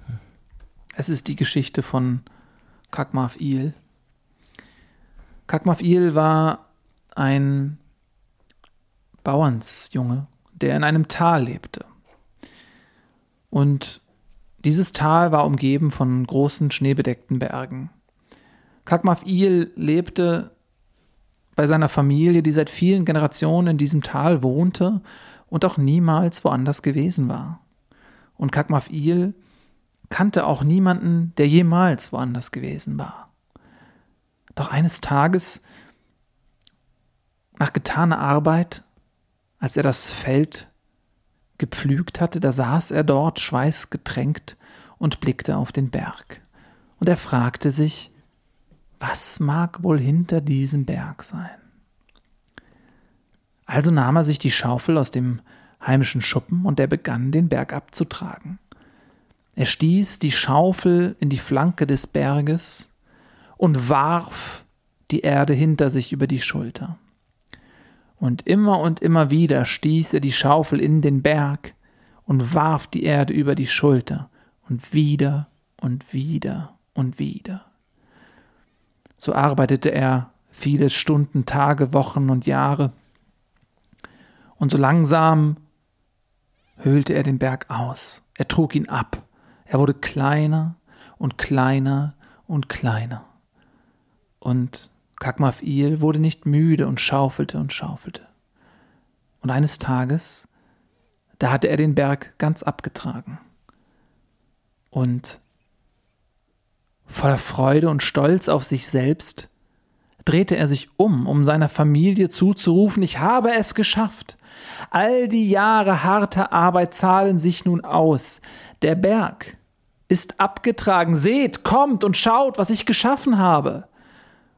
Es ist die Geschichte von Kakmaf Il. Kakmaf Il war ein Bauernsjunge, der in einem Tal lebte. Und dieses Tal war umgeben von großen schneebedeckten Bergen. Kakmaf-Il lebte bei seiner Familie, die seit vielen Generationen in diesem Tal wohnte und auch niemals woanders gewesen war. Und Kakmaf-Il kannte auch niemanden, der jemals woanders gewesen war. Doch eines Tages, nach getaner Arbeit, als er das Feld gepflügt hatte, da saß er dort schweißgetränkt und blickte auf den Berg. Und er fragte sich, was mag wohl hinter diesem Berg sein? Also nahm er sich die Schaufel aus dem heimischen Schuppen und er begann, den Berg abzutragen. Er stieß die Schaufel in die Flanke des Berges und warf die Erde hinter sich über die Schulter. Und immer und immer wieder stieß er die Schaufel in den Berg und warf die Erde über die Schulter und wieder und wieder und wieder. So arbeitete er viele Stunden, Tage, Wochen und Jahre. Und so langsam höhlte er den Berg aus. Er trug ihn ab. Er wurde kleiner und kleiner und kleiner. Und Kakmafil wurde nicht müde und schaufelte und schaufelte. Und eines Tages, da hatte er den Berg ganz abgetragen. Und voller Freude und Stolz auf sich selbst drehte er sich um, um seiner Familie zuzurufen, ich habe es geschafft. All die Jahre harter Arbeit zahlen sich nun aus. Der Berg ist abgetragen. Seht, kommt und schaut, was ich geschaffen habe.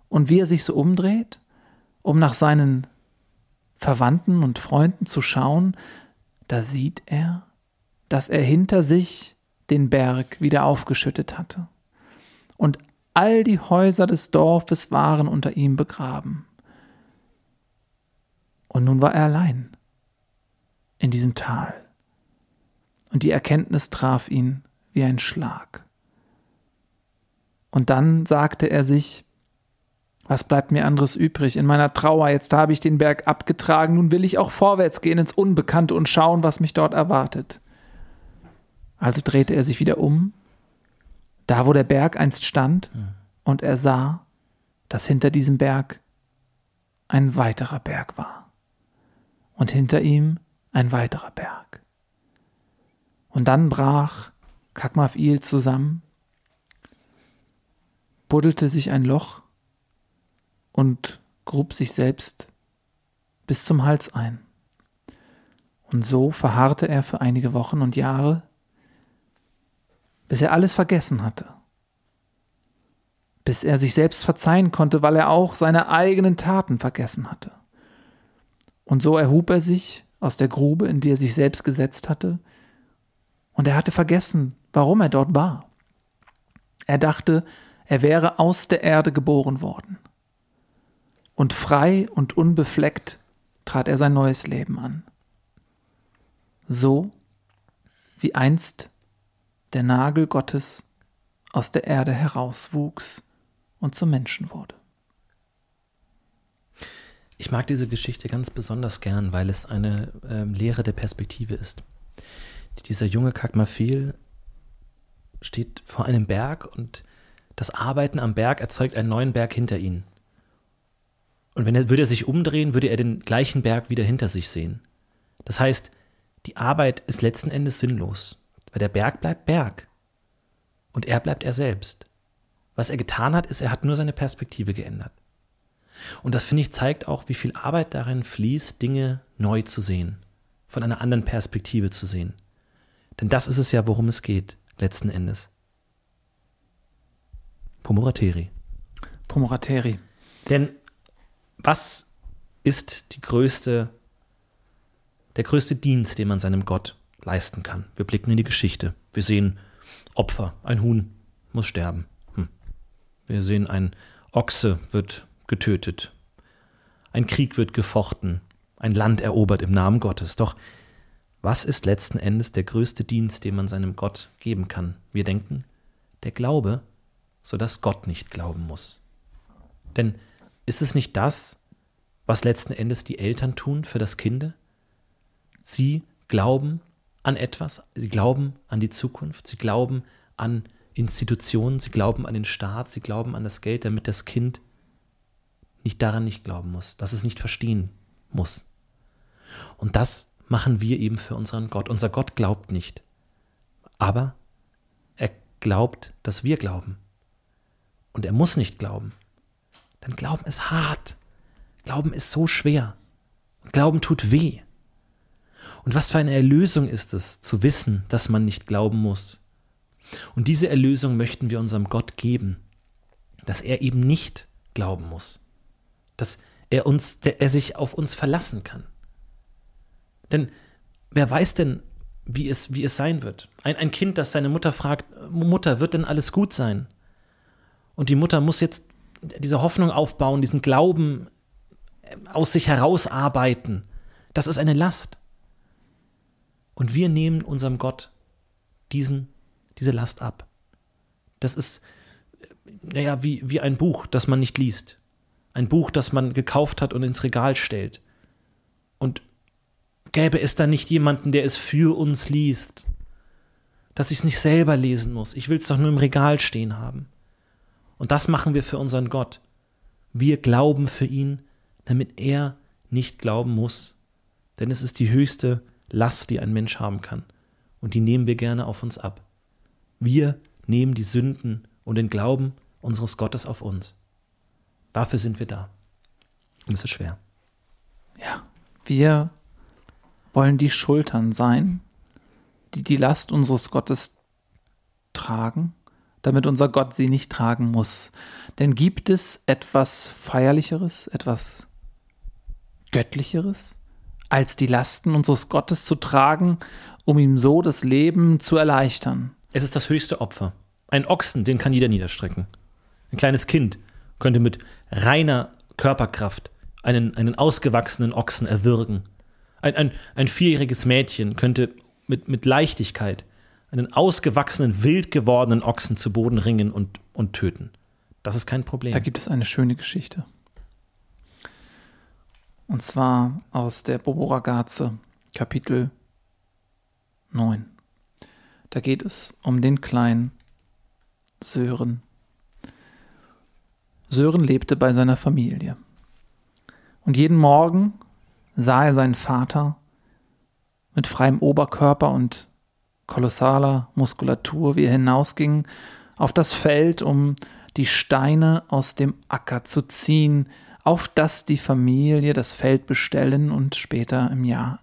Und wie er sich so umdreht, um nach seinen Verwandten und Freunden zu schauen, da sieht er, dass er hinter sich den Berg wieder aufgeschüttet hatte. Und all die Häuser des Dorfes waren unter ihm begraben. Und nun war er allein in diesem Tal. Und die Erkenntnis traf ihn wie ein Schlag. Und dann sagte er sich, was bleibt mir anderes übrig in meiner Trauer? Jetzt habe ich den Berg abgetragen, nun will ich auch vorwärts gehen ins Unbekannte und schauen, was mich dort erwartet. Also drehte er sich wieder um, da wo der Berg einst stand, und er sah, dass hinter diesem Berg ein weiterer Berg war. Und hinter ihm ein weiterer Berg. Und dann brach Kakmafil zusammen, buddelte sich ein Loch und grub sich selbst bis zum Hals ein. Und so verharrte er für einige Wochen und Jahre, bis er alles vergessen hatte, bis er sich selbst verzeihen konnte, weil er auch seine eigenen Taten vergessen hatte. Und so erhub er sich aus der Grube, in die er sich selbst gesetzt hatte, und er hatte vergessen, warum er dort war. Er dachte, er wäre aus der Erde geboren worden. Und frei und unbefleckt trat er sein neues Leben an. So wie einst der Nagel Gottes aus der Erde herauswuchs und zum Menschen wurde. Ich mag diese Geschichte ganz besonders gern, weil es eine äh, Lehre der Perspektive ist. Dieser junge Kakmafil steht vor einem Berg und das Arbeiten am Berg erzeugt einen neuen Berg hinter ihm. Und wenn er würde er sich umdrehen, würde er den gleichen Berg wieder hinter sich sehen. Das heißt, die Arbeit ist letzten Endes sinnlos, weil der Berg bleibt Berg und er bleibt er selbst. Was er getan hat, ist, er hat nur seine Perspektive geändert. Und das finde ich zeigt auch, wie viel Arbeit darin fließt, Dinge neu zu sehen, von einer anderen Perspektive zu sehen. Denn das ist es ja, worum es geht, letzten Endes. Pomorateri. Pomorateri. Denn was ist die größte, der größte Dienst, den man seinem Gott leisten kann? Wir blicken in die Geschichte. Wir sehen Opfer. Ein Huhn muss sterben. Hm. Wir sehen, ein Ochse wird getötet. Ein Krieg wird gefochten, ein Land erobert im Namen Gottes. Doch was ist letzten Endes der größte Dienst, den man seinem Gott geben kann? Wir denken, der Glaube, so dass Gott nicht glauben muss. Denn ist es nicht das, was letzten Endes die Eltern tun für das Kind? Sie glauben an etwas, sie glauben an die Zukunft, sie glauben an Institutionen, sie glauben an den Staat, sie glauben an das Geld, damit das Kind nicht daran nicht glauben muss, dass es nicht verstehen muss. Und das machen wir eben für unseren Gott. Unser Gott glaubt nicht, aber er glaubt, dass wir glauben. Und er muss nicht glauben. Denn Glauben ist hart. Glauben ist so schwer. Glauben tut weh. Und was für eine Erlösung ist es, zu wissen, dass man nicht glauben muss. Und diese Erlösung möchten wir unserem Gott geben, dass er eben nicht glauben muss dass er uns, er sich auf uns verlassen kann. Denn wer weiß denn, wie es, wie es sein wird? Ein, ein Kind, das seine Mutter fragt, Mutter, wird denn alles gut sein? Und die Mutter muss jetzt diese Hoffnung aufbauen, diesen Glauben äh, aus sich herausarbeiten. Das ist eine Last. Und wir nehmen unserem Gott diesen, diese Last ab. Das ist, äh, naja, wie, wie ein Buch, das man nicht liest. Ein Buch, das man gekauft hat und ins Regal stellt. Und gäbe es da nicht jemanden, der es für uns liest? Dass ich es nicht selber lesen muss. Ich will es doch nur im Regal stehen haben. Und das machen wir für unseren Gott. Wir glauben für ihn, damit er nicht glauben muss. Denn es ist die höchste Last, die ein Mensch haben kann. Und die nehmen wir gerne auf uns ab. Wir nehmen die Sünden und den Glauben unseres Gottes auf uns. Dafür sind wir da. Und es ist schwer. Ja, wir wollen die Schultern sein, die die Last unseres Gottes tragen, damit unser Gott sie nicht tragen muss. Denn gibt es etwas Feierlicheres, etwas Göttlicheres, als die Lasten unseres Gottes zu tragen, um ihm so das Leben zu erleichtern? Es ist das höchste Opfer. Ein Ochsen, den kann jeder niederstrecken. Ein kleines Kind könnte mit reiner Körperkraft einen, einen ausgewachsenen Ochsen erwürgen. Ein, ein, ein vierjähriges Mädchen könnte mit, mit Leichtigkeit einen ausgewachsenen, wild gewordenen Ochsen zu Boden ringen und, und töten. Das ist kein Problem. Da gibt es eine schöne Geschichte. Und zwar aus der Bobo Ragazze, Kapitel 9. Da geht es um den kleinen Sören. Sören lebte bei seiner Familie. Und jeden Morgen sah er seinen Vater mit freiem Oberkörper und kolossaler Muskulatur, wie er hinausging auf das Feld, um die Steine aus dem Acker zu ziehen, auf das die Familie das Feld bestellen und später im Jahr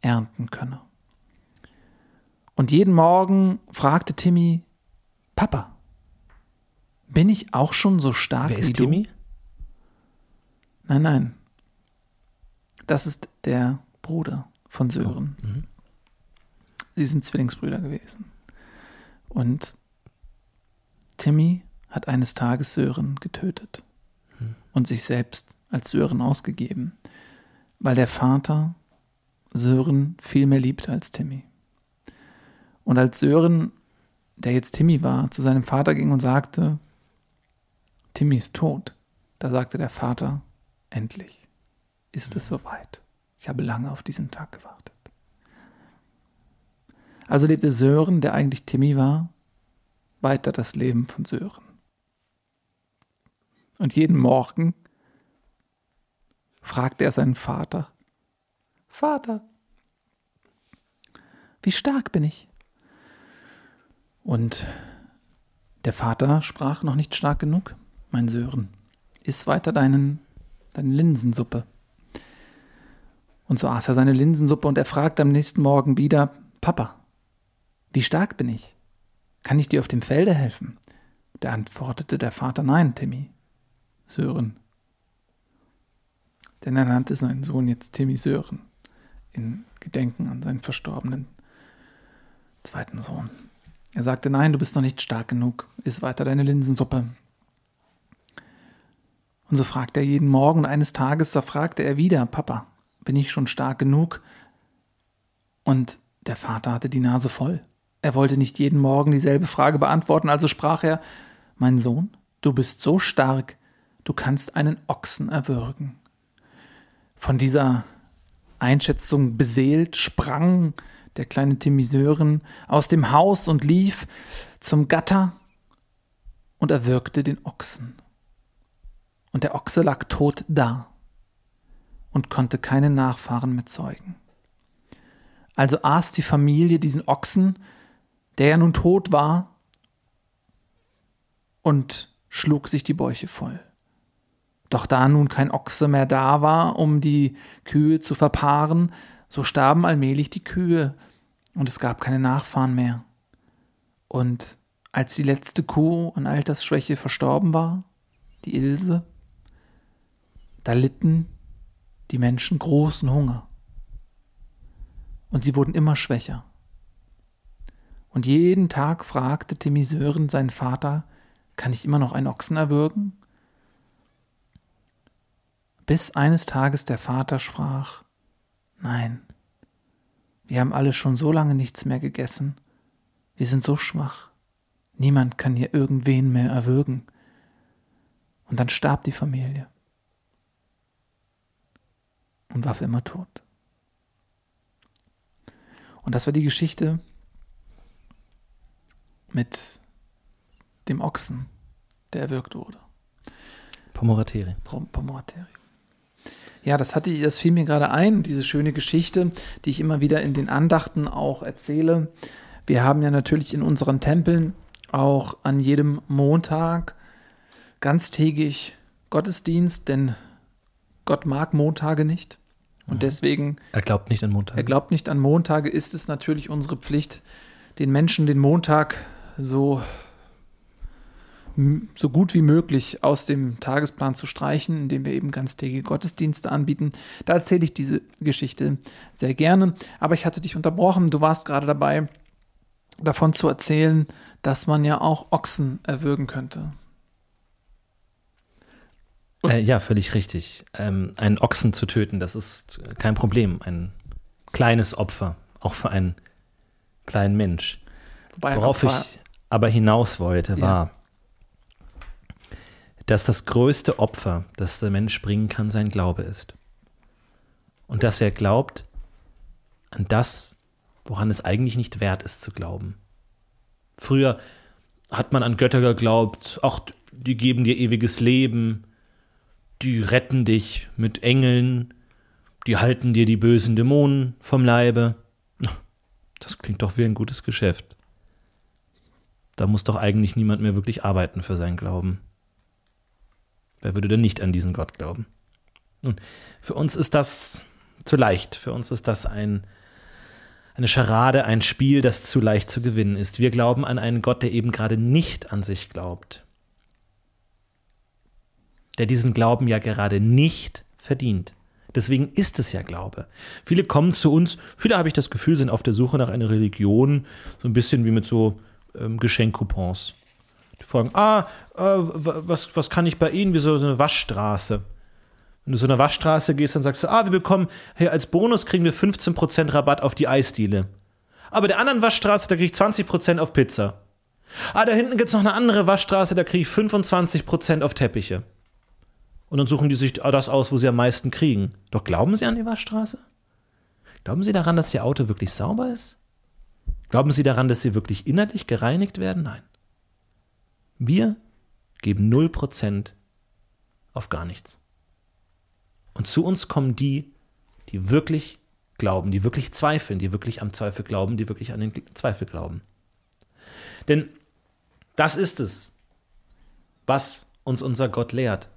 ernten könne. Und jeden Morgen fragte Timmy, Papa, bin ich auch schon so stark Wer wie ist du? Timmy? Nein, nein. Das ist der Bruder von Sören. mhm. Sie sind Zwillingsbrüder gewesen. Und Timmy hat eines Tages Sören getötet und sich selbst als Sören ausgegeben, weil der Vater Sören viel mehr liebt als Timmy. Und als Sören, der jetzt Timmy war, zu seinem Vater ging und sagte, Timmy ist tot, da sagte der Vater, endlich ist es soweit. Ich habe lange auf diesen Tag gewartet. Also lebte Sören, der eigentlich Timmy war, weiter das Leben von Sören. Und jeden Morgen fragte er seinen Vater, Vater, wie stark bin ich? Und der Vater sprach noch nicht stark genug, mein Sören, iss weiter deinen, deine Linsensuppe. Und so aß er seine Linsensuppe und er fragte am nächsten Morgen wieder, Papa, wie stark bin ich? Kann ich dir auf dem Felde helfen? Da antwortete der Vater, nein, Timmy, Sören. Denn er nannte seinen Sohn jetzt Timmy Sören, in Gedenken an seinen verstorbenen zweiten Sohn. Er sagte, nein, du bist noch nicht stark genug, iss weiter deine Linsensuppe. Und so fragte er jeden Morgen und eines Tages, da fragte er wieder, Papa, bin ich schon stark genug? Und der Vater hatte die Nase voll. Er wollte nicht jeden Morgen dieselbe Frage beantworten, also sprach er, mein Sohn, du bist so stark, du kannst einen Ochsen erwürgen. Von dieser Einschätzung beseelt sprang der kleine Timmy Sören aus dem Haus und lief zum Gatter und erwürgte den Ochsen. Und der Ochse lag tot da und konnte keine Nachfahren mehr zeugen. Also aß die Familie diesen Ochsen, der ja nun tot war, und schlug sich die Bäuche voll. Doch da nun kein Ochse mehr da war, um die Kühe zu verpaaren, so starben allmählich die Kühe und es gab keine Nachfahren mehr. Und als die letzte Kuh an Altersschwäche verstorben war, die Ilse, da litten die Menschen großen Hunger. Und sie wurden immer schwächer. Und jeden Tag fragte Timmy Sören seinen Vater, kann ich immer noch einen Ochsen erwürgen? Bis eines Tages der Vater sprach, nein, wir haben alle schon so lange nichts mehr gegessen, wir sind so schwach, niemand kann hier irgendwen mehr erwürgen. Und dann starb die Familie und war für immer tot. Und das war die Geschichte mit dem Ochsen, der erwürgt wurde. Pomorateri. Pomorateri. Ja, das hatte ich, das fiel mir gerade ein, diese schöne Geschichte, die ich immer wieder in den Andachten auch erzähle. Wir haben ja natürlich in unseren Tempeln auch an jedem Montag ganztägig Gottesdienst, denn Gott mag Montage nicht. Und mhm. deswegen. Er glaubt nicht an Montage. Er glaubt nicht an Montage, ist es natürlich unsere Pflicht, den Menschen den Montag so so gut wie möglich aus dem Tagesplan zu streichen, indem wir eben ganztägige Gottesdienste anbieten. Da erzähle ich diese Geschichte sehr gerne. Aber ich hatte dich unterbrochen. Du warst gerade dabei, davon zu erzählen, dass man ja auch Ochsen erwürgen könnte. Äh, ja, völlig richtig. Ähm, einen Ochsen zu töten, das ist kein Problem. Ein kleines Opfer, auch für einen kleinen Mensch. Wobei Worauf ich aber hinaus wollte, war, dass das größte Opfer, das der Mensch bringen kann, sein Glaube ist. Und dass er glaubt an das, woran es eigentlich nicht wert ist zu glauben. Früher hat man an Götter geglaubt, ach, die geben dir ewiges Leben, die retten dich mit Engeln, die halten dir die bösen Dämonen vom Leibe. Das klingt doch wie ein gutes Geschäft. Da muss doch eigentlich niemand mehr wirklich arbeiten für seinen Glauben. Wer würde denn nicht an diesen Gott glauben? Nun, für uns ist das zu leicht. Für uns ist das ein, eine Scharade, ein Spiel, das zu leicht zu gewinnen ist. Wir glauben an einen Gott, der eben gerade nicht an sich glaubt. Der diesen Glauben ja gerade nicht verdient. Deswegen ist es ja Glaube. Viele kommen zu uns, viele habe ich das Gefühl, sind auf der Suche nach einer Religion, so ein bisschen wie mit so ähm, Geschenkcoupons. Die fragen, ah, äh, was, was kann ich bei Ihnen? Wie so eine Waschstraße. Wenn du so eine Waschstraße gehst, dann sagst du, ah, wir bekommen, hey, als Bonus kriegen wir 15% Rabatt auf die Eisdiele. Aber der anderen Waschstraße, da kriege ich 20% auf Pizza. Ah, da hinten gibt es noch eine andere Waschstraße, da kriege ich 25% auf Teppiche. Und dann suchen die sich das aus, wo sie am meisten kriegen. Doch glauben sie an die Waschstraße? Glauben sie daran, dass ihr Auto wirklich sauber ist? Glauben sie daran, dass sie wirklich innerlich gereinigt werden? Nein. Wir geben 0% auf gar nichts. Und zu uns kommen die, die wirklich glauben, die wirklich zweifeln, die wirklich am Zweifel glauben, die wirklich an den Zweifel glauben. Denn das ist es, was uns unser Gott lehrt,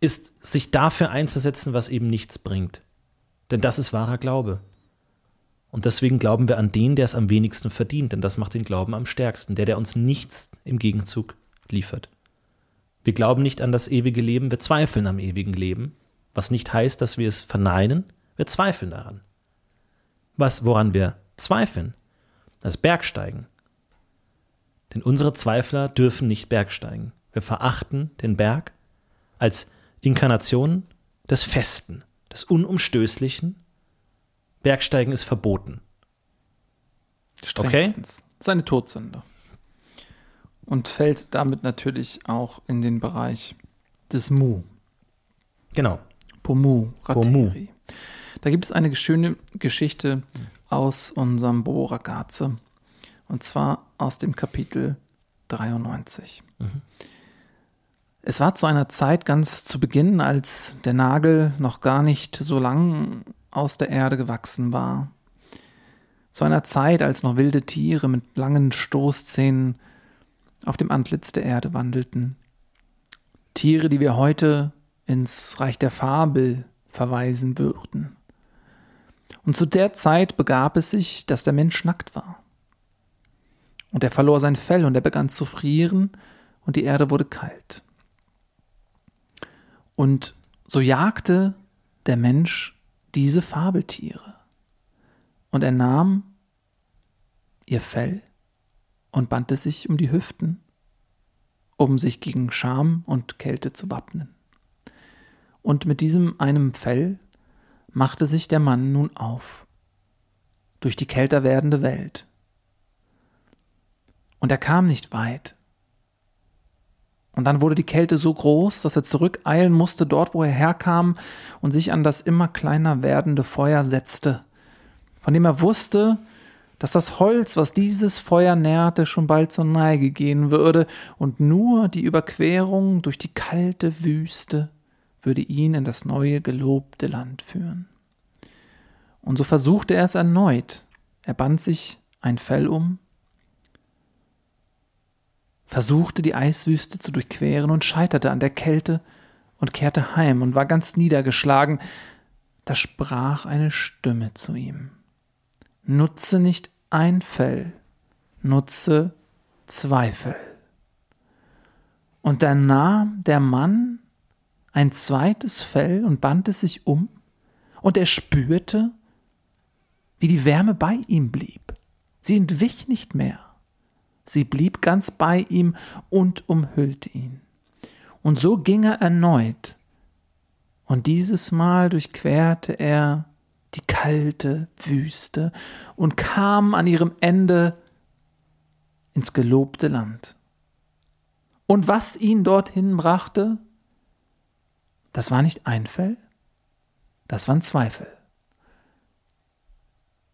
ist sich dafür einzusetzen, was eben nichts bringt. Denn das ist wahrer Glaube. Und deswegen glauben wir an den, der es am wenigsten verdient, denn das macht den Glauben am stärksten, der, der uns nichts im Gegenzug liefert. Wir glauben nicht an das ewige Leben, wir zweifeln am ewigen Leben, was nicht heißt, dass wir es verneinen, wir zweifeln daran. Was, woran wir zweifeln, das Bergsteigen. Denn unsere Zweifler dürfen nicht Bergsteigen. Wir verachten den Berg als Inkarnation des Festen, des Unumstößlichen. Bergsteigen ist verboten. Okay? Seine Todsünde und fällt damit natürlich auch in den Bereich des Mu. Genau. Pomu, Rateri. Da gibt es eine schöne Geschichte aus unserem Bobo Ragazze und zwar aus dem Kapitel 93. Mhm. Es war zu einer Zeit ganz zu Beginn, als der Nagel noch gar nicht so lang aus der Erde gewachsen war. Zu einer Zeit, als noch wilde Tiere mit langen Stoßzähnen auf dem Antlitz der Erde wandelten. Tiere, die wir heute ins Reich der Fabel verweisen würden. Und zu der Zeit begab es sich, dass der Mensch nackt war. Und er verlor sein Fell und er begann zu frieren und die Erde wurde kalt. Und so jagte der Mensch diese Fabeltiere. Und er nahm ihr Fell und band es sich um die Hüften, um sich gegen Scham und Kälte zu wappnen. Und mit diesem einem Fell machte sich der Mann nun auf, durch die kälter werdende Welt. Und er kam nicht weit. Und dann wurde die Kälte so groß, dass er zurückeilen musste dort, wo er herkam und sich an das immer kleiner werdende Feuer setzte, von dem er wusste, dass das Holz, was dieses Feuer nährte, schon bald zur Neige gehen würde, und nur die Überquerung durch die kalte Wüste würde ihn in das neue gelobte Land führen. Und so versuchte er es erneut. Er band sich ein Fell um, versuchte die Eiswüste zu durchqueren und scheiterte an der Kälte und kehrte heim und war ganz niedergeschlagen. Da sprach eine Stimme zu ihm. Nutze nicht ein Fell, nutze zwei Fell. Und da nahm der Mann ein zweites Fell und band es sich um, und er spürte, wie die Wärme bei ihm blieb. Sie entwich nicht mehr. Sie blieb ganz bei ihm und umhüllte ihn. Und so ging er erneut. Und dieses Mal durchquerte er die kalte Wüste und kam an ihrem Ende ins gelobte Land. Und was ihn dorthin brachte, das war nicht ein Fell, das waren Zweifel.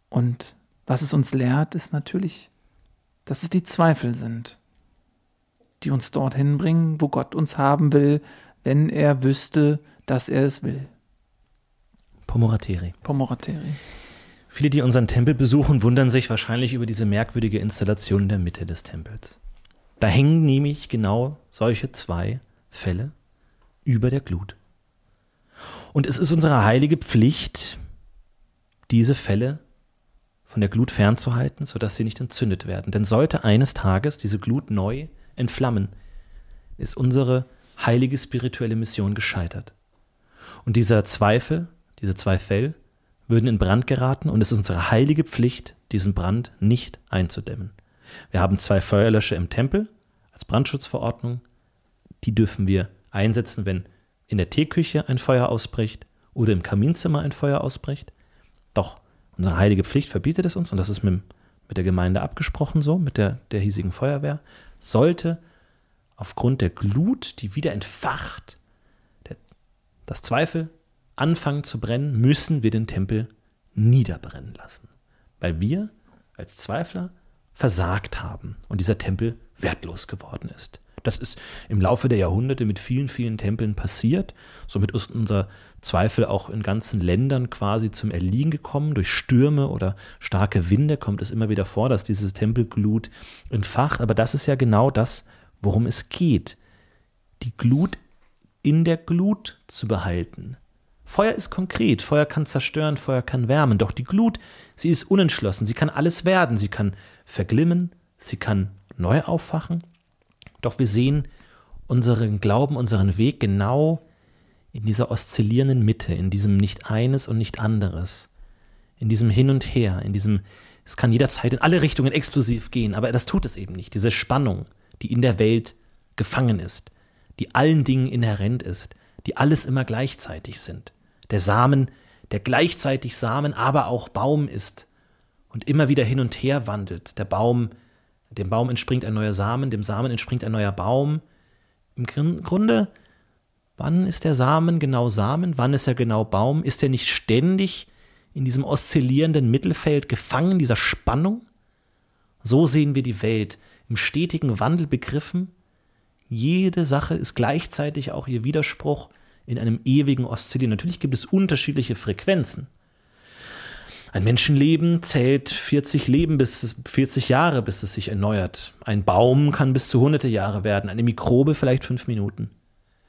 Und was es uns lehrt, ist natürlich, dass es die Zweifel sind, die uns dorthin bringen, wo Gott uns haben will, wenn er wüsste, dass er es will. Pomorateri. Pomorateri. Viele, die unseren Tempel besuchen, wundern sich wahrscheinlich über diese merkwürdige Installation in der Mitte des Tempels. Da hängen nämlich genau solche zwei Fälle über der Glut. Und es ist unsere heilige Pflicht, diese Fälle von der Glut fernzuhalten, sodass sie nicht entzündet werden. Denn sollte eines Tages diese Glut neu entflammen, ist unsere heilige spirituelle Mission gescheitert. Und dieser Zweifel, diese zwei Fell, würden in Brand geraten und es ist unsere heilige Pflicht, diesen Brand nicht einzudämmen. Wir haben zwei Feuerlöscher im Tempel als Brandschutzverordnung. Die dürfen wir einsetzen, wenn in der Teeküche ein Feuer ausbricht oder im Kaminzimmer ein Feuer ausbricht. Doch Unsere heilige Pflicht verbietet es uns, und das ist mit, mit der Gemeinde abgesprochen so, mit der, der hiesigen Feuerwehr, sollte aufgrund der Glut, die wieder entfacht, der, das Zweifel anfangen zu brennen, müssen wir den Tempel niederbrennen lassen. Weil wir als Zweifler versagt haben und dieser Tempel wertlos geworden ist. Das ist im Laufe der Jahrhunderte mit vielen, vielen Tempeln passiert. Somit ist unser Zweifel auch in ganzen Ländern quasi zum Erliegen gekommen. Durch Stürme oder starke Winde kommt es immer wieder vor, dass diese Tempelglut entfacht. Aber das ist ja genau das, worum es geht. Die Glut in der Glut zu behalten. Feuer ist konkret, Feuer kann zerstören, Feuer kann wärmen, doch die Glut, sie ist unentschlossen, sie kann alles werden, sie kann verglimmen, sie kann neu auffachen, doch wir sehen unseren Glauben, unseren Weg genau in dieser oszillierenden Mitte, in diesem nicht eines und nicht anderes, in diesem Hin und Her, in diesem, es kann jederzeit in alle Richtungen explosiv gehen, aber das tut es eben nicht. Diese Spannung, die in der Welt gefangen ist, die allen Dingen inhärent ist, die alles immer gleichzeitig sind. Der Samen, der gleichzeitig Samen, aber auch Baum ist und immer wieder hin und her wandelt. Der Baum, dem Baum entspringt ein neuer Samen, dem Samen entspringt ein neuer Baum. Im Grunde, wann ist der Samen genau Samen? Wann ist er genau Baum? Ist er nicht ständig in diesem oszillierenden Mittelfeld gefangen, dieser Spannung? So sehen wir die Welt, im stetigen Wandel begriffen. Jede Sache ist gleichzeitig auch ihr Widerspruch in einem ewigen Oszillieren. Natürlich gibt es unterschiedliche Frequenzen. Ein Menschenleben zählt 40 Leben bis 40 Jahre, bis es sich erneuert. Ein Baum kann bis zu hunderte Jahre werden, eine Mikrobe vielleicht fünf Minuten.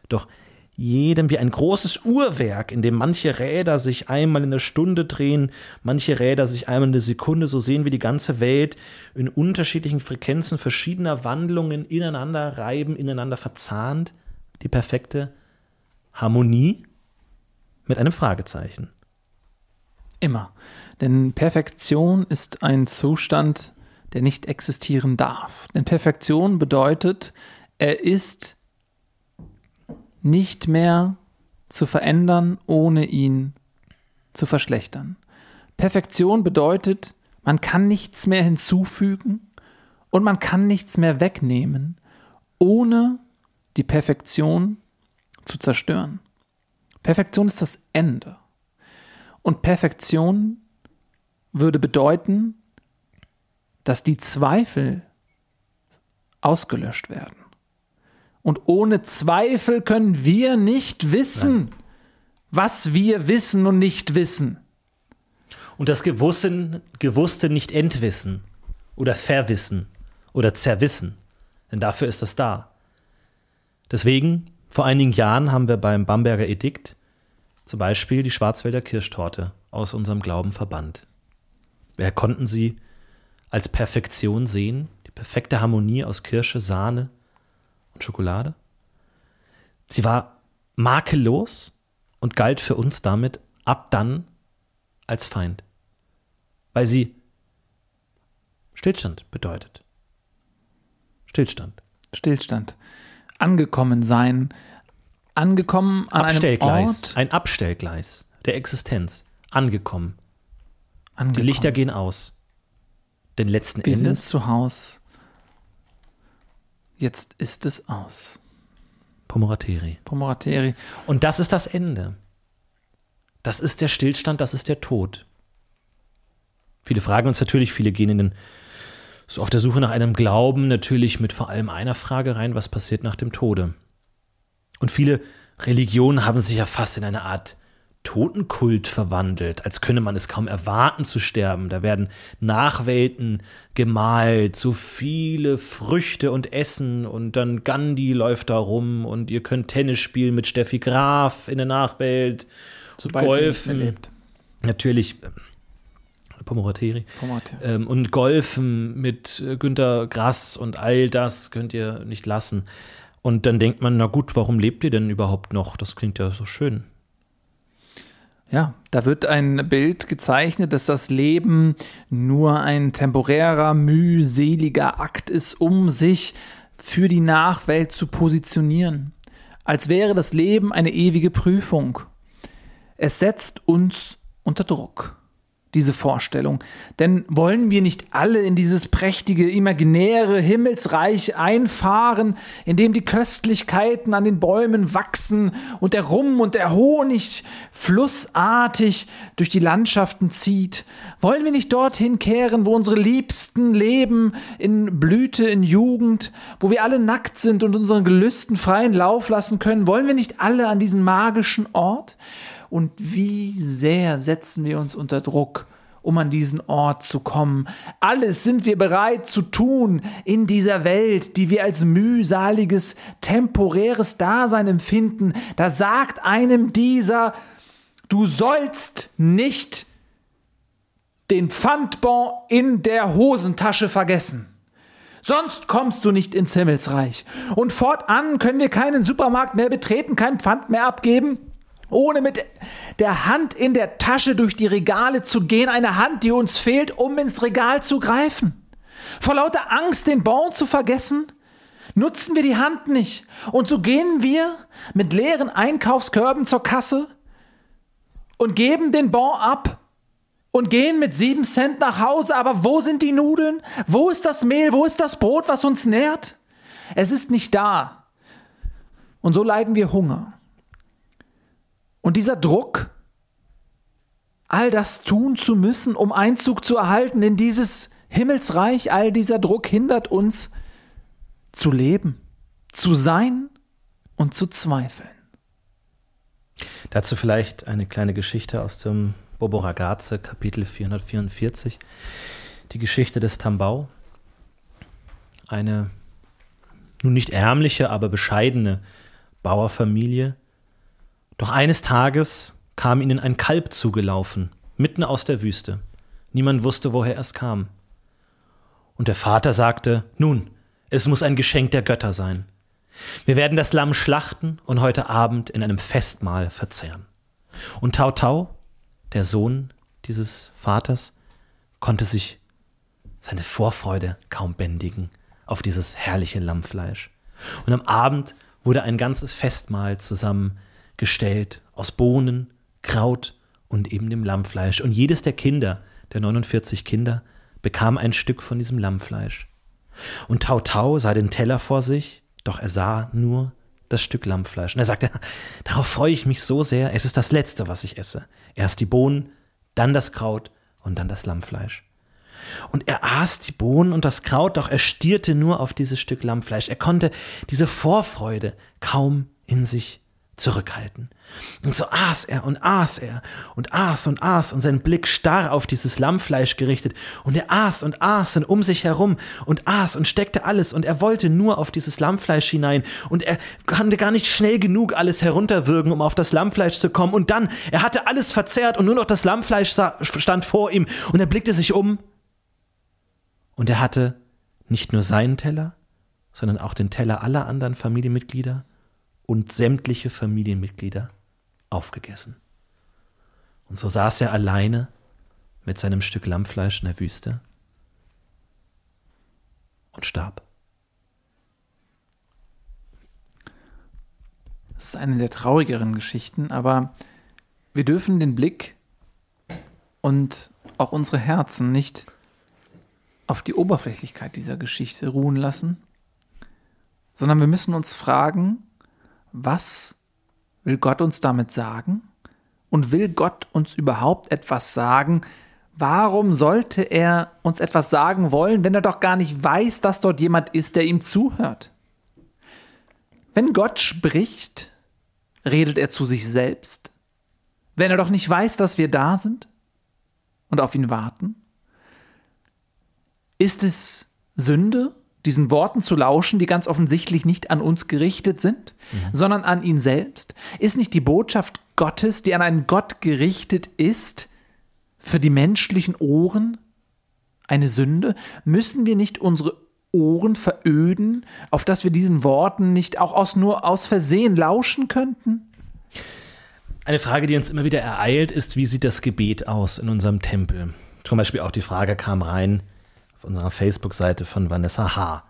Doch jedem wie ein großes Uhrwerk, in dem manche Räder sich einmal in der Stunde drehen, manche Räder sich einmal in der Sekunde, so sehen wir die ganze Welt in unterschiedlichen Frequenzen verschiedener Wandlungen ineinander reiben, ineinander verzahnt. Die perfekte Harmonie mit einem Fragezeichen. Immer. Denn Perfektion ist ein Zustand, der nicht existieren darf. Denn Perfektion bedeutet, er ist nicht mehr zu verändern, ohne ihn zu verschlechtern. Perfektion bedeutet, man kann nichts mehr hinzufügen und man kann nichts mehr wegnehmen, ohne die Perfektion zu zerstören. Perfektion ist das Ende. Und Perfektion würde bedeuten, dass die Zweifel ausgelöscht werden. Und ohne Zweifel können wir nicht wissen, Nein. was wir wissen und nicht wissen. Und das Gewusste, Gewusste nicht entwissen oder verwissen oder zerwissen. Denn dafür ist es da. Deswegen, vor einigen Jahren haben wir beim Bamberger Edikt zum Beispiel die Schwarzwälder Kirschtorte aus unserem Glauben verbannt. Wir konnten sie als Perfektion sehen, die perfekte Harmonie aus Kirsche, Sahne und Schokolade. Sie war makellos und galt für uns damit ab dann als Feind, weil sie Stillstand bedeutet. Stillstand. Stillstand. Angekommen sein. Angekommen an einem Ort. Ein Abstellgleis der Existenz. Angekommen. Angekommen. Die Lichter gehen aus. Denn letzten Wir Endes. sind zu Hause. Jetzt ist es aus. Pomorateri. Pomorateri. Und das ist das Ende. Das ist der Stillstand, das ist der Tod. Viele fragen uns natürlich, viele gehen in den, so auf der Suche nach einem Glauben natürlich mit vor allem einer Frage rein, was passiert nach dem Tode. Und viele Religionen haben sich ja fast in eine Art Totenkult verwandelt, als könne man es kaum erwarten zu sterben. Da werden Nachwelten gemalt, so viele Früchte und Essen und dann Gandhi läuft da rum und ihr könnt Tennis spielen mit Steffi Graf in der Nachwelt. Sobald Golfen. Natürlich. Pomorateri. Ähm, und Golfen mit äh, Günter Grass und all das könnt ihr nicht lassen. Und dann denkt man, na gut, warum lebt ihr denn überhaupt noch? Das klingt ja so schön. Ja, da wird ein Bild gezeichnet, dass das Leben nur ein temporärer, mühseliger Akt ist, um sich für die Nachwelt zu positionieren. Als wäre das Leben eine ewige Prüfung. Es setzt uns unter Druck diese Vorstellung. Denn wollen wir nicht alle in dieses prächtige, imaginäre Himmelsreich einfahren, in dem die Köstlichkeiten an den Bäumen wachsen und der Rum und der Honig flussartig durch die Landschaften zieht? Wollen wir nicht dorthin kehren, wo unsere Liebsten leben, in Blüte, in Jugend, wo wir alle nackt sind und unseren Gelüsten freien Lauf lassen können? Wollen wir nicht alle an diesen magischen Ort? Und wie sehr setzen wir uns unter Druck, um an diesen Ort zu kommen. Alles sind wir bereit zu tun in dieser Welt, die wir als mühsaliges, temporäres Dasein empfinden. Da sagt einem dieser, du sollst nicht den Pfandbon in der Hosentasche vergessen. Sonst kommst du nicht ins Himmelsreich. Und fortan können wir keinen Supermarkt mehr betreten, kein Pfand mehr abgeben ohne mit der Hand in der Tasche durch die Regale zu gehen, eine Hand, die uns fehlt, um ins Regal zu greifen. Vor lauter Angst, den Bon zu vergessen, nutzen wir die Hand nicht. Und so gehen wir mit leeren Einkaufskörben zur Kasse und geben den Bon ab und gehen mit sieben Cent nach Hause. Aber wo sind die Nudeln? Wo ist das Mehl? Wo ist das Brot, was uns nährt? Es ist nicht da. Und so leiden wir Hunger. Und dieser Druck, all das tun zu müssen, um Einzug zu erhalten in dieses Himmelsreich, all dieser Druck hindert uns zu leben, zu sein und zu zweifeln. Dazu vielleicht eine kleine Geschichte aus dem Bobo Ragazze, Kapitel 444. Die Geschichte des Tambau. Eine nun nicht ärmliche, aber bescheidene Bauerfamilie, doch eines Tages kam ihnen ein Kalb zugelaufen, mitten aus der Wüste. Niemand wusste, woher es kam. Und der Vater sagte, nun, es muss ein Geschenk der Götter sein. Wir werden das Lamm schlachten und heute Abend in einem Festmahl verzehren. Und Tau Tau, der Sohn dieses Vaters, konnte sich seine Vorfreude kaum bändigen auf dieses herrliche Lammfleisch. Und am Abend wurde ein ganzes Festmahl zusammen gestellt aus Bohnen, Kraut und eben dem Lammfleisch. Und jedes der Kinder, der 49 Kinder, bekam ein Stück von diesem Lammfleisch. Und Tau Tau sah den Teller vor sich, doch er sah nur das Stück Lammfleisch. Und er sagte, *laughs* darauf freue ich mich so sehr, es ist das Letzte, was ich esse. Erst die Bohnen, dann das Kraut und dann das Lammfleisch. Und er aß die Bohnen und das Kraut, doch er stierte nur auf dieses Stück Lammfleisch. Er konnte diese Vorfreude kaum in sich zurückhalten. Und so aß er und aß er und aß und aß und sein Blick starr auf dieses Lammfleisch gerichtet. Und er aß und aß und um sich herum und aß und steckte alles und er wollte nur auf dieses Lammfleisch hinein. Und er konnte gar nicht schnell genug alles herunterwürgen, um auf das Lammfleisch zu kommen. Und dann, er hatte alles verzehrt und nur noch das Lammfleisch stand vor ihm. Und er blickte sich um. Und er hatte nicht nur seinen Teller, sondern auch den Teller aller anderen Familienmitglieder und sämtliche Familienmitglieder aufgegessen. Und so saß er alleine mit seinem Stück Lammfleisch in der Wüste und starb. Das ist eine der traurigeren Geschichten, aber wir dürfen den Blick und auch unsere Herzen nicht auf die Oberflächlichkeit dieser Geschichte ruhen lassen, sondern wir müssen uns fragen, was will Gott uns damit sagen? Und will Gott uns überhaupt etwas sagen? Warum sollte er uns etwas sagen wollen, wenn er doch gar nicht weiß, dass dort jemand ist, der ihm zuhört? Wenn Gott spricht, redet er zu sich selbst. Wenn er doch nicht weiß, dass wir da sind und auf ihn warten? Ist es Sünde, diesen Worten zu lauschen, die ganz offensichtlich nicht an uns gerichtet sind, mhm. sondern an ihn selbst? Ist nicht die Botschaft Gottes, die an einen Gott gerichtet ist, für die menschlichen Ohren eine Sünde? Müssen wir nicht unsere Ohren veröden, auf dass wir diesen Worten nicht auch aus, nur aus Versehen lauschen könnten? Eine Frage, die uns immer wieder ereilt, ist, wie sieht das Gebet aus in unserem Tempel? Zum Beispiel auch die Frage kam rein, auf unserer Facebook-Seite von Vanessa H.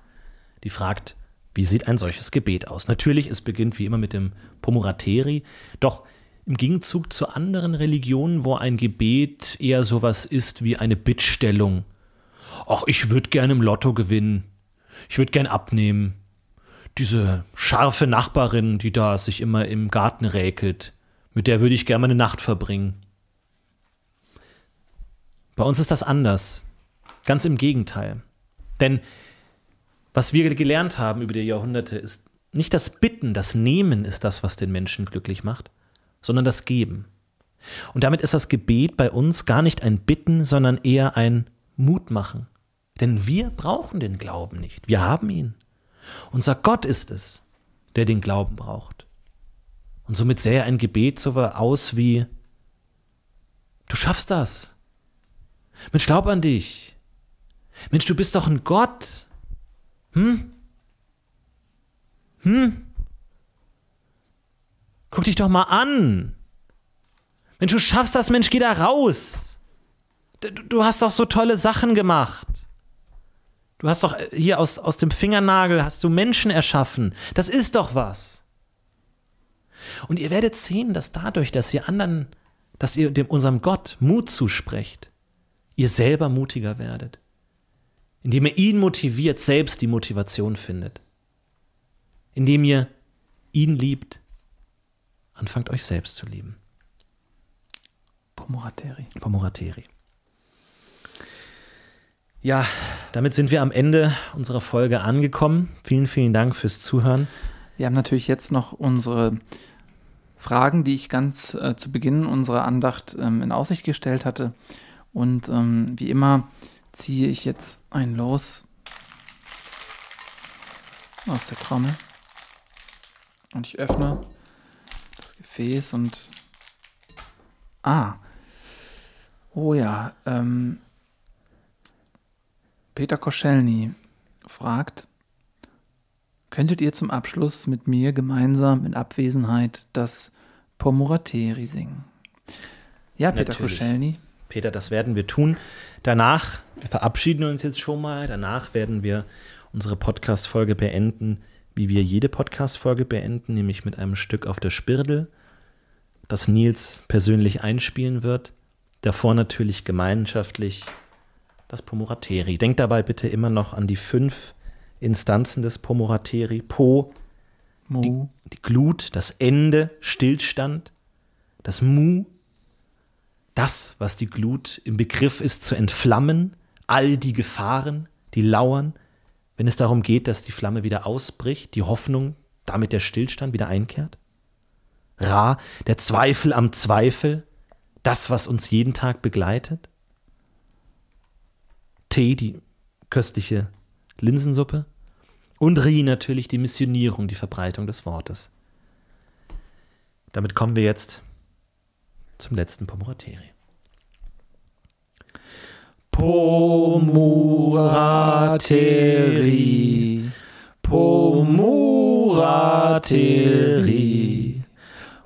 Die fragt, wie sieht ein solches Gebet aus? Natürlich, es beginnt wie immer mit dem Pomorateri, doch im Gegenzug zu anderen Religionen, wo ein Gebet eher sowas ist wie eine Bittstellung. Ach, ich würde gerne im Lotto gewinnen. Ich würde gern abnehmen. Diese scharfe Nachbarin, die da sich immer im Garten räkelt, mit der würde ich gerne eine Nacht verbringen. Bei uns ist das anders. Ganz im Gegenteil. Denn was wir gelernt haben über die Jahrhunderte ist nicht das Bitten, das Nehmen ist das, was den Menschen glücklich macht, sondern das Geben. Und damit ist das Gebet bei uns gar nicht ein Bitten, sondern eher ein Mutmachen. Denn wir brauchen den Glauben nicht. Wir haben ihn. Unser Gott ist es, der den Glauben braucht. Und somit sähe ein Gebet so aus wie, du schaffst das. Mensch, glaub an dich. Mensch, du bist doch ein Gott. Hm? Hm? Guck dich doch mal an. Mensch, du schaffst das, Mensch, geh da raus. Du, du hast doch so tolle Sachen gemacht. Du hast doch äh, hier aus, aus dem Fingernagel hast du Menschen erschaffen. Das ist doch was. Und ihr werdet sehen, dass dadurch, dass ihr anderen, dass ihr dem unserem Gott Mut zusprecht, ihr selber mutiger werdet indem ihr ihn motiviert, selbst die Motivation findet. Indem ihr ihn liebt, anfangt euch selbst zu lieben. Pomorateri. Pomorateri. Ja, damit sind wir am Ende unserer Folge angekommen. Vielen, vielen Dank fürs Zuhören. Wir haben natürlich jetzt noch unsere Fragen, die ich ganz äh, zu Beginn unserer Andacht ähm, in Aussicht gestellt hatte. Und ähm, wie immer ziehe ich jetzt ein Los aus der Trommel. Und ich öffne das Gefäß und ah oh ja ähm, Peter Koschelny fragt könntet ihr zum Abschluss mit mir gemeinsam in Abwesenheit das Pomorateri singen? Ja Peter Natürlich. Koschelny Peter, das werden wir tun. Danach, wir verabschieden uns jetzt schon mal, danach werden wir unsere Podcast-Folge beenden, wie wir jede Podcast-Folge beenden, nämlich mit einem Stück auf der Spirdel, das Nils persönlich einspielen wird. Davor natürlich gemeinschaftlich das Pomorateri. Denkt dabei bitte immer noch an die fünf Instanzen des Pomorateri. Po, die, die Glut, das Ende, Stillstand, das Mu, das, was die Glut im Begriff ist zu entflammen, all die Gefahren, die lauern, wenn es darum geht, dass die Flamme wieder ausbricht, die Hoffnung, damit der Stillstand wieder einkehrt? Ra, der Zweifel am Zweifel, das, was uns jeden Tag begleitet? Tee, die köstliche Linsensuppe? Und Ri natürlich die Missionierung, die Verbreitung des Wortes. Damit kommen wir jetzt zum letzten Pomorateri. Pomorateri. Pomorateri.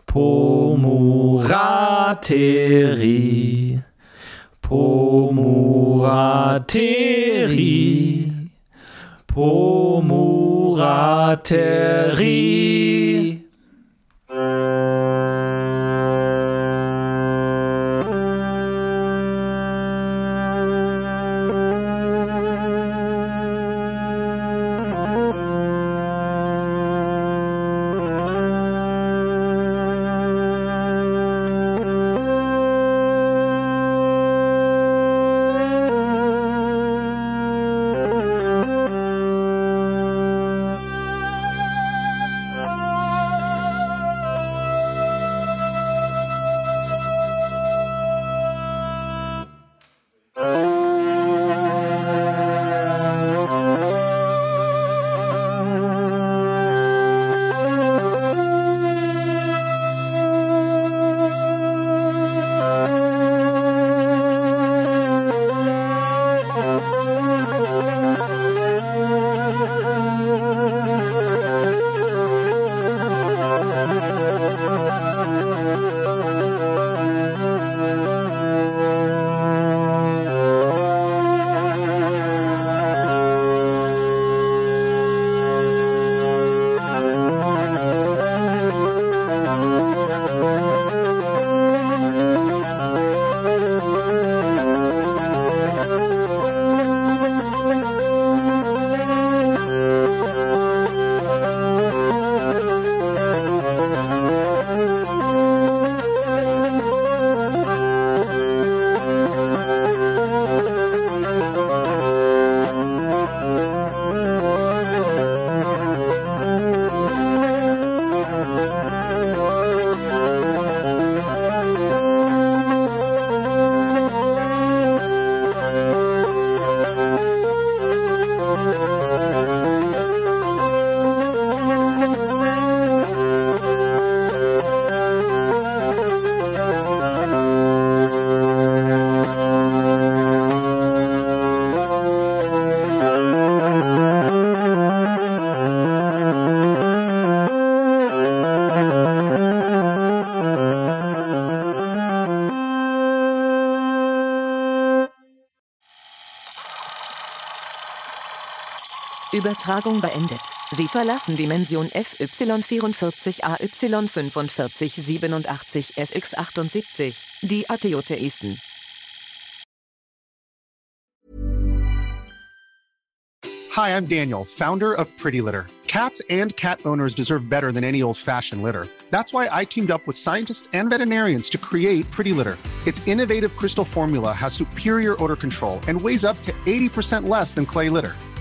Pomorateri. Pomorateri. Pomorateri. Übertragung beendet. Sie verlassen Dimension FY44AY4587 SX78, die ATOT Easton. Hi, I'm Daniel, founder of Pretty Litter. Cats and cat owners deserve better than any old-fashioned litter. That's why I teamed up with scientists and veterinarians to create Pretty Litter. Its innovative crystal formula has superior odor control and weighs up to 80% less than clay litter.